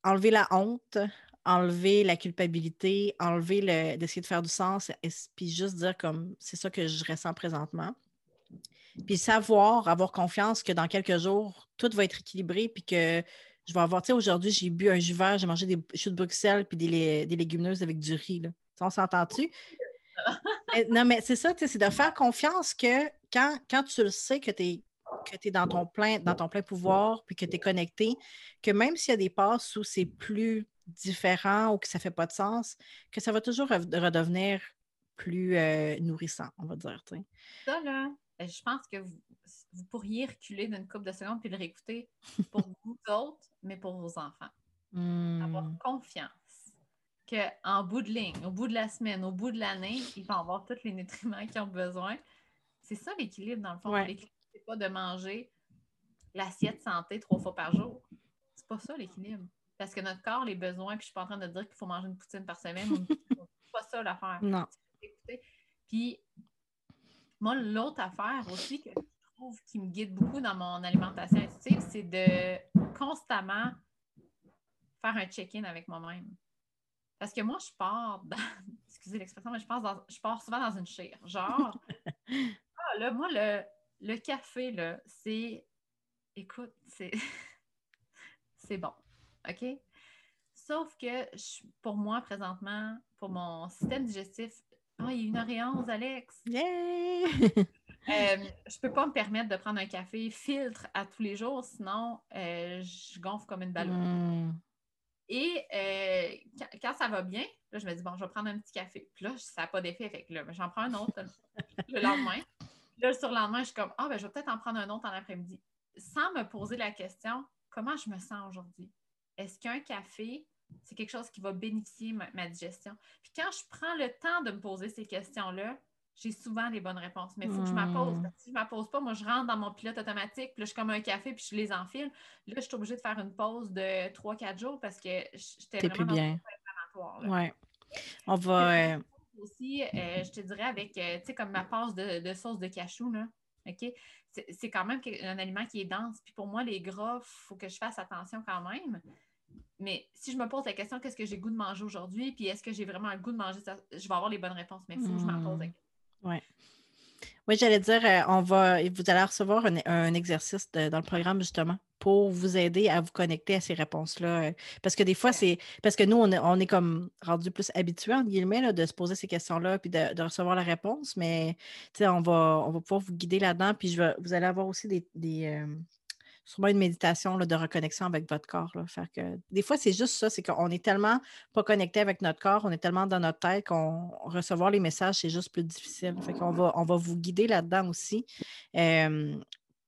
enlever la honte, enlever la culpabilité, enlever le d'essayer de faire du sens, et- puis juste dire comme c'est ça que je ressens présentement. Puis savoir, avoir confiance que dans quelques jours, tout va être équilibré, puis que je vais avoir, tu sais, aujourd'hui, j'ai bu un jus vert, j'ai mangé des choux de Bruxelles, puis des, lé- des légumineuses avec du riz. Là. On s'entend-tu? Non, mais c'est ça, tu sais, c'est de faire confiance que quand, quand tu le sais que tu es que tu es dans ton plein, dans ton plein pouvoir, puis que tu es connecté, que même s'il y a des passes où c'est plus différent ou que ça ne fait pas de sens, que ça va toujours redevenir plus euh, nourrissant, on va dire. Ça, là, ben, je pense que vous, vous pourriez reculer d'une couple de secondes puis le réécouter pour vous autres, mais pour vos enfants. Avoir Hmm. confiance qu'en bout de ligne, au bout de la semaine, au bout de l'année, ils vont avoir tous les nutriments qu'ils ont besoin. C'est ça l'équilibre, dans le fond. Ouais. L'équilibre, c'est pas de manger l'assiette santé trois fois par jour. C'est pas ça l'équilibre. Parce que notre corps, les besoins, puis je suis pas en train de dire qu'il faut manger une poutine par semaine. c'est pas ça l'affaire. Non. Écoutez, Puis, moi, l'autre affaire aussi que je trouve qui me guide beaucoup dans mon alimentation intuitive, c'est de constamment faire un check-in avec moi-même. Parce que moi, je pars dans, excusez l'expression, mais je, pense dans- je pars souvent dans une chire. Genre, ah, là, moi, le, le café, là, c'est, écoute, c'est, c'est bon. OK? Sauf que je- pour moi, présentement, pour mon système digestif, ah, il est 1h11, Alex. Yay! Euh, je peux pas me permettre de prendre un café filtre à tous les jours, sinon euh, je gonfle comme une ballon. Hmm. Et euh, quand, quand ça va bien, là, je me dis, bon, je vais prendre un petit café. Puis là, ça n'a pas d'effet. Fait que là, j'en prends un autre le lendemain. Là, le surlendemain, je suis comme, ah, ben, je vais peut-être en prendre un autre en après-midi. Sans me poser la question, comment je me sens aujourd'hui? Est-ce qu'un café, c'est quelque chose qui va bénéficier ma, ma digestion? Puis quand je prends le temps de me poser ces questions-là, j'ai souvent les bonnes réponses. Mais il faut que je me pose. Mm. Parce que si je ne me pose pas, moi, je rentre dans mon pilote automatique, puis là, je suis comme un café, puis je les enfile. Là, je suis obligée de faire une pause de 3-4 jours parce que j'étais vraiment plus dans bien. là. Ouais. On va. euh, Aussi, euh, je te dirais avec, euh, tu sais, comme ma passe de, de sauce de cachou, là, OK? C'est quand même un aliment qui est dense. Puis pour moi, les gras, il faut que je fasse attention quand même. Mais si je me pose la question, qu'est-ce que j'ai goût de manger aujourd'hui? Puis est-ce que j'ai vraiment le goût de manger ça? Je vais avoir les bonnes réponses, mais il faut que je m'en pose la question. Oui, j'allais dire, euh, on va, vous allez recevoir un, un exercice de- dans le programme justement pour vous aider à vous connecter à ces réponses-là. euh, Parce que des fois, c'est parce que nous, on est, on est comme rendu plus habitués, entre guillemets, là, de se poser ces questions-là puis de, de recevoir la réponse. Mais on va, on va pouvoir vous guider là-dedans. Puis je vous allez avoir aussi des, des, euh, sûrement une méditation là, de reconnexion avec votre corps. Là, faire que, des fois, c'est juste ça, c'est qu'on est tellement pas connecté avec notre corps, on est tellement dans notre tête qu'on recevoir les messages, c'est juste plus difficile. Va, on va vous guider là-dedans aussi.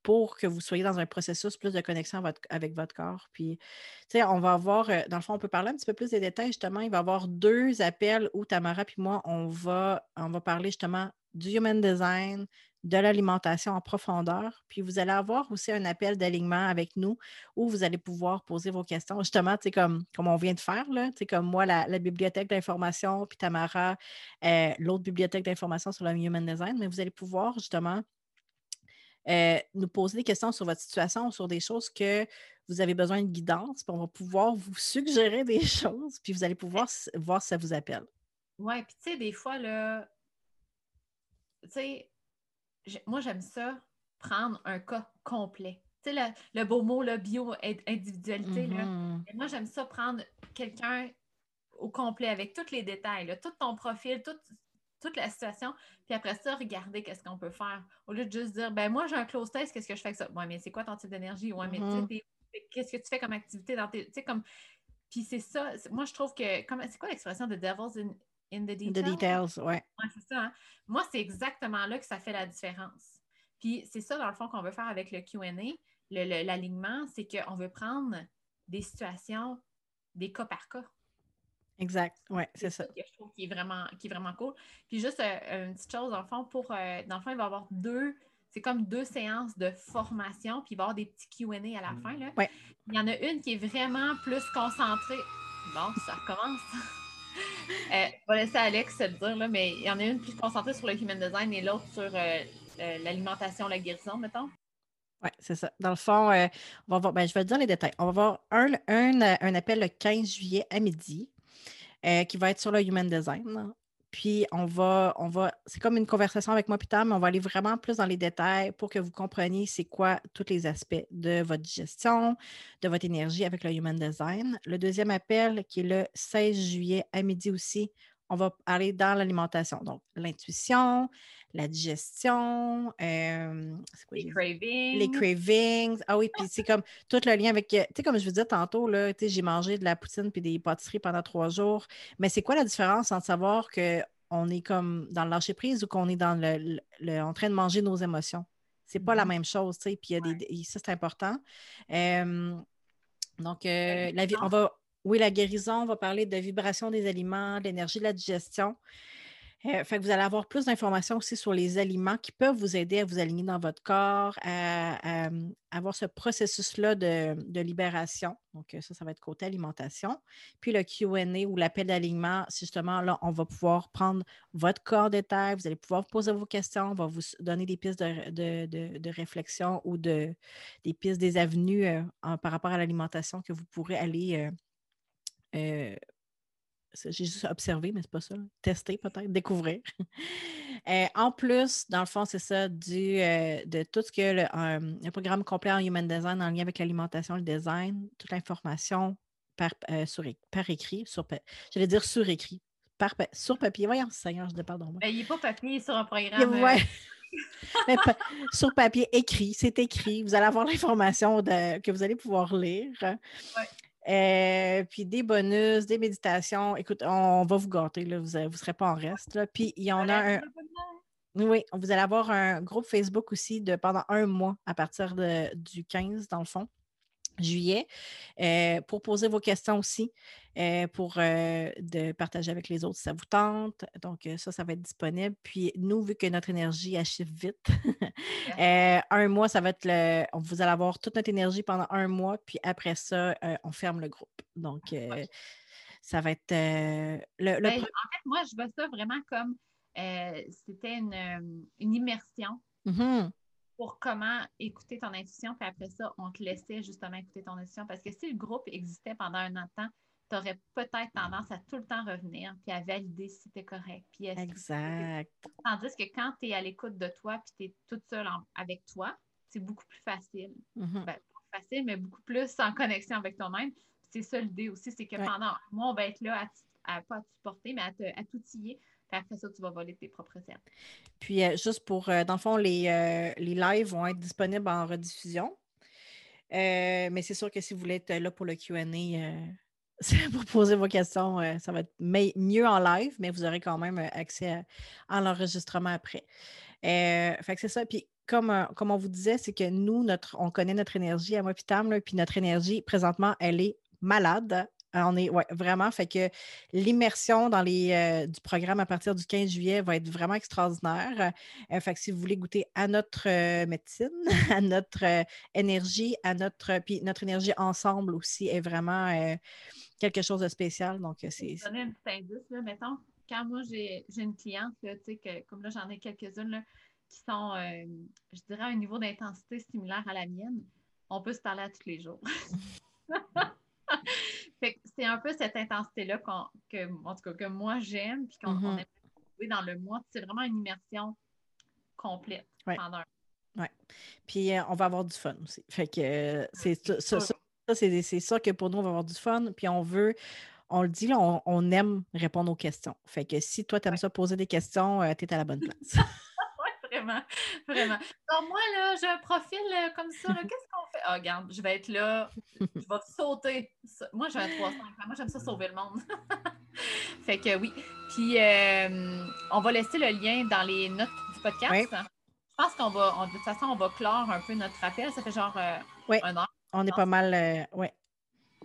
Pour que vous soyez dans un processus plus de connexion avec votre corps. Puis, tu sais, on va avoir, euh, dans le fond, on peut parler un petit peu plus des détails, justement. Il va y avoir deux appels où Tamara puis moi, on va, on va parler justement du human design, de l'alimentation en profondeur. Puis vous allez avoir aussi un appel d'alignement avec nous où vous allez pouvoir poser vos questions. Justement, tu sais, comme, comme on vient de faire, là, tu sais, comme moi, la, la bibliothèque d'information, puis Tamara, euh, l'autre bibliothèque d'information sur le human design, mais vous allez pouvoir justement euh, nous poser des questions sur votre situation, sur des choses que vous avez besoin de guidance, puis on va pouvoir vous suggérer des choses, puis vous allez pouvoir voir si ça vous appelle. Ouais, puis tu sais, des fois, là, tu sais, moi, j'aime ça, prendre un cas complet. Tu sais, le, le beau mot, là, bio-individualité, là. Mhm. Et moi, j'aime ça prendre quelqu'un au complet avec tous les détails, là, tout ton profil, toute, toute la situation, puis après ça, regarder qu'est-ce qu'on peut faire. Au lieu de juste dire, ben moi, j'ai un close test, qu'est-ce que je fais avec ça? Ouais, mais c'est quoi ton type d'énergie? Ouais, mais Mhm. qu'est-ce que tu fais comme activité dans tes. Tu sais, comme. Puis c'est ça, moi, je trouve que. C'est quoi l'expression de devil's in, in the The details? details, ouais. Ouais, c'est ça. hein. Moi, c'est exactement là que ça fait la différence. Puis c'est ça, dans le fond, qu'on veut faire avec le QA, l'alignement, c'est qu'on veut prendre des situations, des cas par cas. Exact, ouais, c'est ça. que je trouve qui est vraiment, qui est vraiment cool. Puis juste euh, une petite chose, dans le fond, pour euh, dans le fond, il va y avoir deux, c'est comme deux séances de formation, puis il va y avoir des petits QA à la fin. Là. Ouais. Il y en a une qui est vraiment plus concentrée. Bon, ça recommence. Euh, je vais laisser Alex se le dire, là, mais il y en a une plus concentrée sur le human design et l'autre sur euh, l'alimentation, la guérison, mettons. Oui, c'est ça. Dans le fond, euh, on va voir, ben, je vais te dire les détails. On va avoir un, un, un appel le 15 juillet à midi euh, qui va être sur le Human Design. Puis on va, on va, c'est comme une conversation avec moi plus tard, mais on va aller vraiment plus dans les détails pour que vous compreniez c'est quoi tous les aspects de votre gestion, de votre énergie avec le Human Design. Le deuxième appel, qui est le 16 juillet à midi aussi, on va aller dans l'alimentation. Donc, l'intuition, la digestion, euh, quoi, Les cravings. les cravings. Ah oui, puis c'est comme tout le lien avec. Tu sais, comme je vous disais tantôt, là, tu sais, j'ai mangé de la poutine puis des pâtisseries pendant trois jours. Mais c'est quoi la différence entre savoir qu'on est comme dans le lâcher prise ou qu'on est dans le, le- le- en train de manger nos émotions? C'est pas la Mhm. même chose, tu sais. Puis il y a des- Ouais. ça, c'est important. Euh, donc, euh, la, on va. Oui, la guérison, on va parler de vibration des aliments, de l'énergie de la digestion. Euh, vous allez avoir plus d'informations aussi sur les aliments qui peuvent vous aider à vous aligner dans votre corps, à, avoir ce processus-là de, de libération. Donc, euh, ça, ça va être côté alimentation. Puis le QA ou l'appel d'alignement, justement là, on va pouvoir prendre votre corps détail, vous allez pouvoir poser vos questions, on va vous donner des pistes de, de- de- de réflexion ou de, des pistes, des avenues euh, par rapport à l'alimentation que vous pourrez aller. Euh, J'ai juste observé, mais c'est pas ça. Tester peut-être, découvrir. Euh, en plus, dans le fond, c'est ça, du, euh, de tout ce que le, euh, le programme complet en Human Design en lien avec l'alimentation, le design, toute l'information par, sur, par écrit, sur, j'allais dire sur écrit, par, pa- sur papier. Voyons, Seigneur, je pardon. moi. Ben, il n'est pas papier sur un programme. ouais. Mais sur papier écrit, c'est écrit. Vous allez avoir l'information que vous allez pouvoir lire. Euh, puis des bonus, des méditations. Écoute, on va vous gâter, là, vous ne serez pas en reste. là. Puis il y en a un. Oui, vous allez avoir un groupe Facebook aussi de pendant un mois à partir de- du 15, dans le fond, juillet, euh, pour poser vos questions aussi, euh, pour euh, de partager avec les autres si ça vous tente. Donc, ça, ça va être disponible. Puis, nous, vu que notre énergie achève vite, un mois, ça va être le. Vous allez avoir toute notre énergie pendant un mois, puis après ça, on ferme le groupe. Donc, ça va être. le, le Ben, en fait, moi, je vois ça vraiment comme c'était une, une immersion Mhm. Pour comment écouter ton intuition, puis après ça, on te laissait justement écouter ton intuition. Parce que si le groupe existait pendant un an de temps, tu aurais peut-être tendance à tout le temps revenir, puis à valider si c'était correct. Puis que- Exact. Tandis que quand tu es à l'écoute de toi, puis tu es toute seule en- avec toi, c'est beaucoup plus facile. Mhm. Ben, pas facile, mais beaucoup plus en connexion avec toi-même. C'est ça l'idée aussi, c'est que Ouais. pendant un mois, on va être là à, pas à te supporter, mais à, te, à t'outiller. Après ça, tu vas voler tes propres ailes. Puis, euh, juste pour, euh, dans le fond, les, euh, les lives vont être disponibles en rediffusion. Mais c'est sûr que si vous voulez être là pour le QA, pour poser vos questions, ça va être mieux en live, mais vous aurez quand même accès à, l'enregistrement après. Fait que c'est ça. Puis comme, comme on vous disait, c'est que nous, notre, on connaît notre énergie à moi puis notre énergie, présentement, elle est malade. On est ouais, vraiment, fait que l'immersion dans les euh, du programme à partir du 15 juillet va être vraiment extraordinaire. Euh, fait que si vous voulez goûter à notre euh, médecine, à notre énergie, à notre puis notre énergie ensemble aussi est vraiment quelque chose de spécial. Donc c'est Je donner un petit indice, là, mettons, quand moi j'ai une cliente, là, tu sais, que, comme là j'en ai quelques-unes qui sont, je dirais, à un niveau d'intensité similaire à la mienne, on peut se parler à tous les jours. C'est un peu cette intensité-là qu'on- que, en tout cas, que moi j'aime, puis qu'on Mhm. aime trouver dans le mois. C'est vraiment une immersion complète Ouais. pendant un Puis euh, on va avoir du fun aussi. Fait que euh, c'est ça, c'est que pour nous, on va avoir du fun. Puis on veut, on le dit, là, on, on aime répondre aux questions. Fait que si toi, tu aimes Ouais. ça poser des questions, tu es à la bonne place. Vraiment, vraiment. Donc, moi, là, j'ai un profil euh, comme ça. Qu'est-ce qu'on fait? Ah, regarde, je vais être là. Je vais sauter. Moi, j'ai un 300. Moi, j'aime ça sauver le monde. fait que oui. Puis, euh, on va laisser le lien dans les notes du podcast. Oui. Je pense qu'on va, on- de toute façon, on va clore un peu notre rappel. Ça fait genre euh, Oui. un heure. on est pas mal. euh, ouais.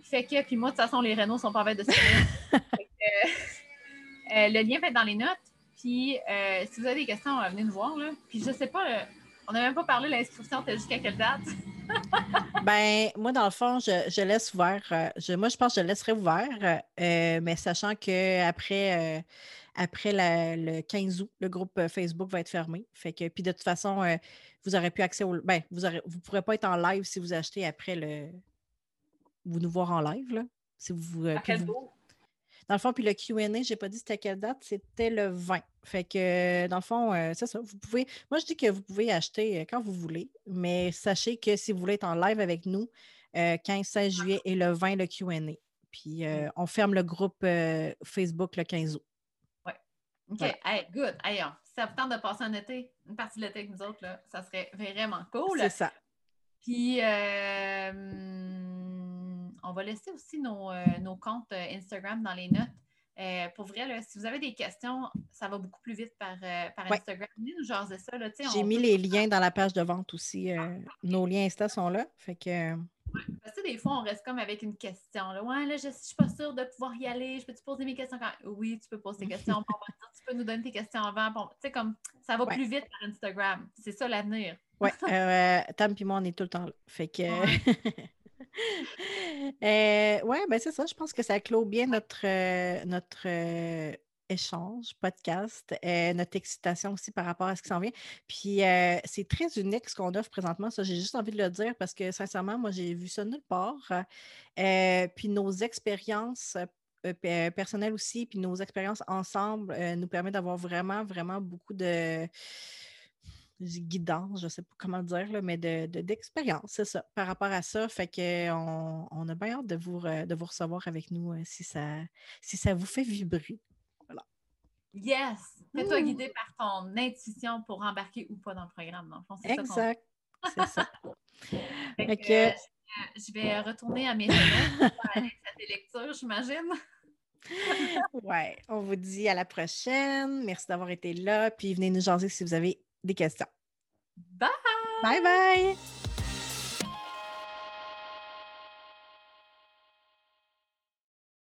Fait que, puis moi, de toute façon, les Renault sont pas en train de se euh, le lien va être dans les notes. Puis, euh, si vous avez des questions, euh, venez nous voir. Là. Puis, je sais pas, euh, on n'a même pas parlé de l'inscription, t'as jusqu'à quelle date? Ben, moi, dans le fond, je, je laisse ouvert. euh, je- moi, je pense que je laisserai ouvert, mais sachant qu'après euh, après la- le 15 août, le groupe Facebook va être fermé. Fait que, puis de toute façon, vous aurez plus accès au. Ben, vous ne vous pourrez pas être en live si vous achetez après le. Vous nous voir en live, là. Si vous, À puis quel vous- jour? Dans le fond, puis le QA, je n'ai pas dit c'était à quelle date, c'était le 20. Fait que, dans le fond, euh, c'est ça. Vous pouvez. Moi, je dis que vous pouvez acheter euh, quand vous voulez, mais sachez que si vous voulez être en live avec nous, euh, 15-16 juillet et le 20, le QA. Puis, euh, on ferme le groupe euh, Facebook le 15 août. OK, Voilà. hey, good. Hey, hein, si ça vous tente de passer un été, une partie de l'été avec nous autres, là, ça serait vraiment cool. C'est ça. Puis, euh, hum, on va laisser aussi nos, euh, nos comptes euh, Instagram dans les notes. Euh, pour vrai, là, si vous avez des questions, ça va beaucoup plus vite par, par Ouais. Instagram. Venez nous jaser ça. J'ai mis peut- les liens dans la page de vente aussi. euh, nos liens Insta sont là. Fait que. Parce que des fois, on reste comme avec une question. Là. Ouais, là, je ne suis pas sûre de pouvoir y aller. Je peux-tu poser mes questions quand. Oui, tu peux poser tes questions. Bon, tu peux nous donner tes questions avant. Bon, tu sais, comme ça va Ouais. plus vite par Instagram. C'est ça l'avenir. Ouais, euh, Tam et moi, on est tout le temps là. Fait que. Ouais. Euh, ouais, ben c'est ça. Je pense que ça clôt bien notre, euh, notre euh, échange, podcast, notre excitation aussi par rapport à ce qui s'en vient. Puis c'est très unique ce qu'on offre présentement. Ça, j'ai juste envie de le dire parce que sincèrement, moi, j'ai vu ça nulle part. Puis nos expériences. pe- personnelles aussi, puis nos expériences ensemble nous permettent d'avoir vraiment, vraiment beaucoup de, guidance, je ne sais pas comment le dire, là, mais de, de- d'expérience, c'est ça, par rapport à ça. Fait qu'on on a bien hâte de vous, re- de vous recevoir avec nous euh, si, ça, si ça vous fait vibrer. Yes! Fais-toi Mmh. guider par ton intuition pour embarquer ou pas dans le programme. Dans le fond, c'est ça qu'on- Exact. C'est ça. Fait que, euh, je, vais retourner à mes réunions pour aller à tes lectures, j'imagine. Ouais, on vous dit à la prochaine. Merci d'avoir été là. Puis venez nous jaser si vous avez des questions. Bye! Bye bye!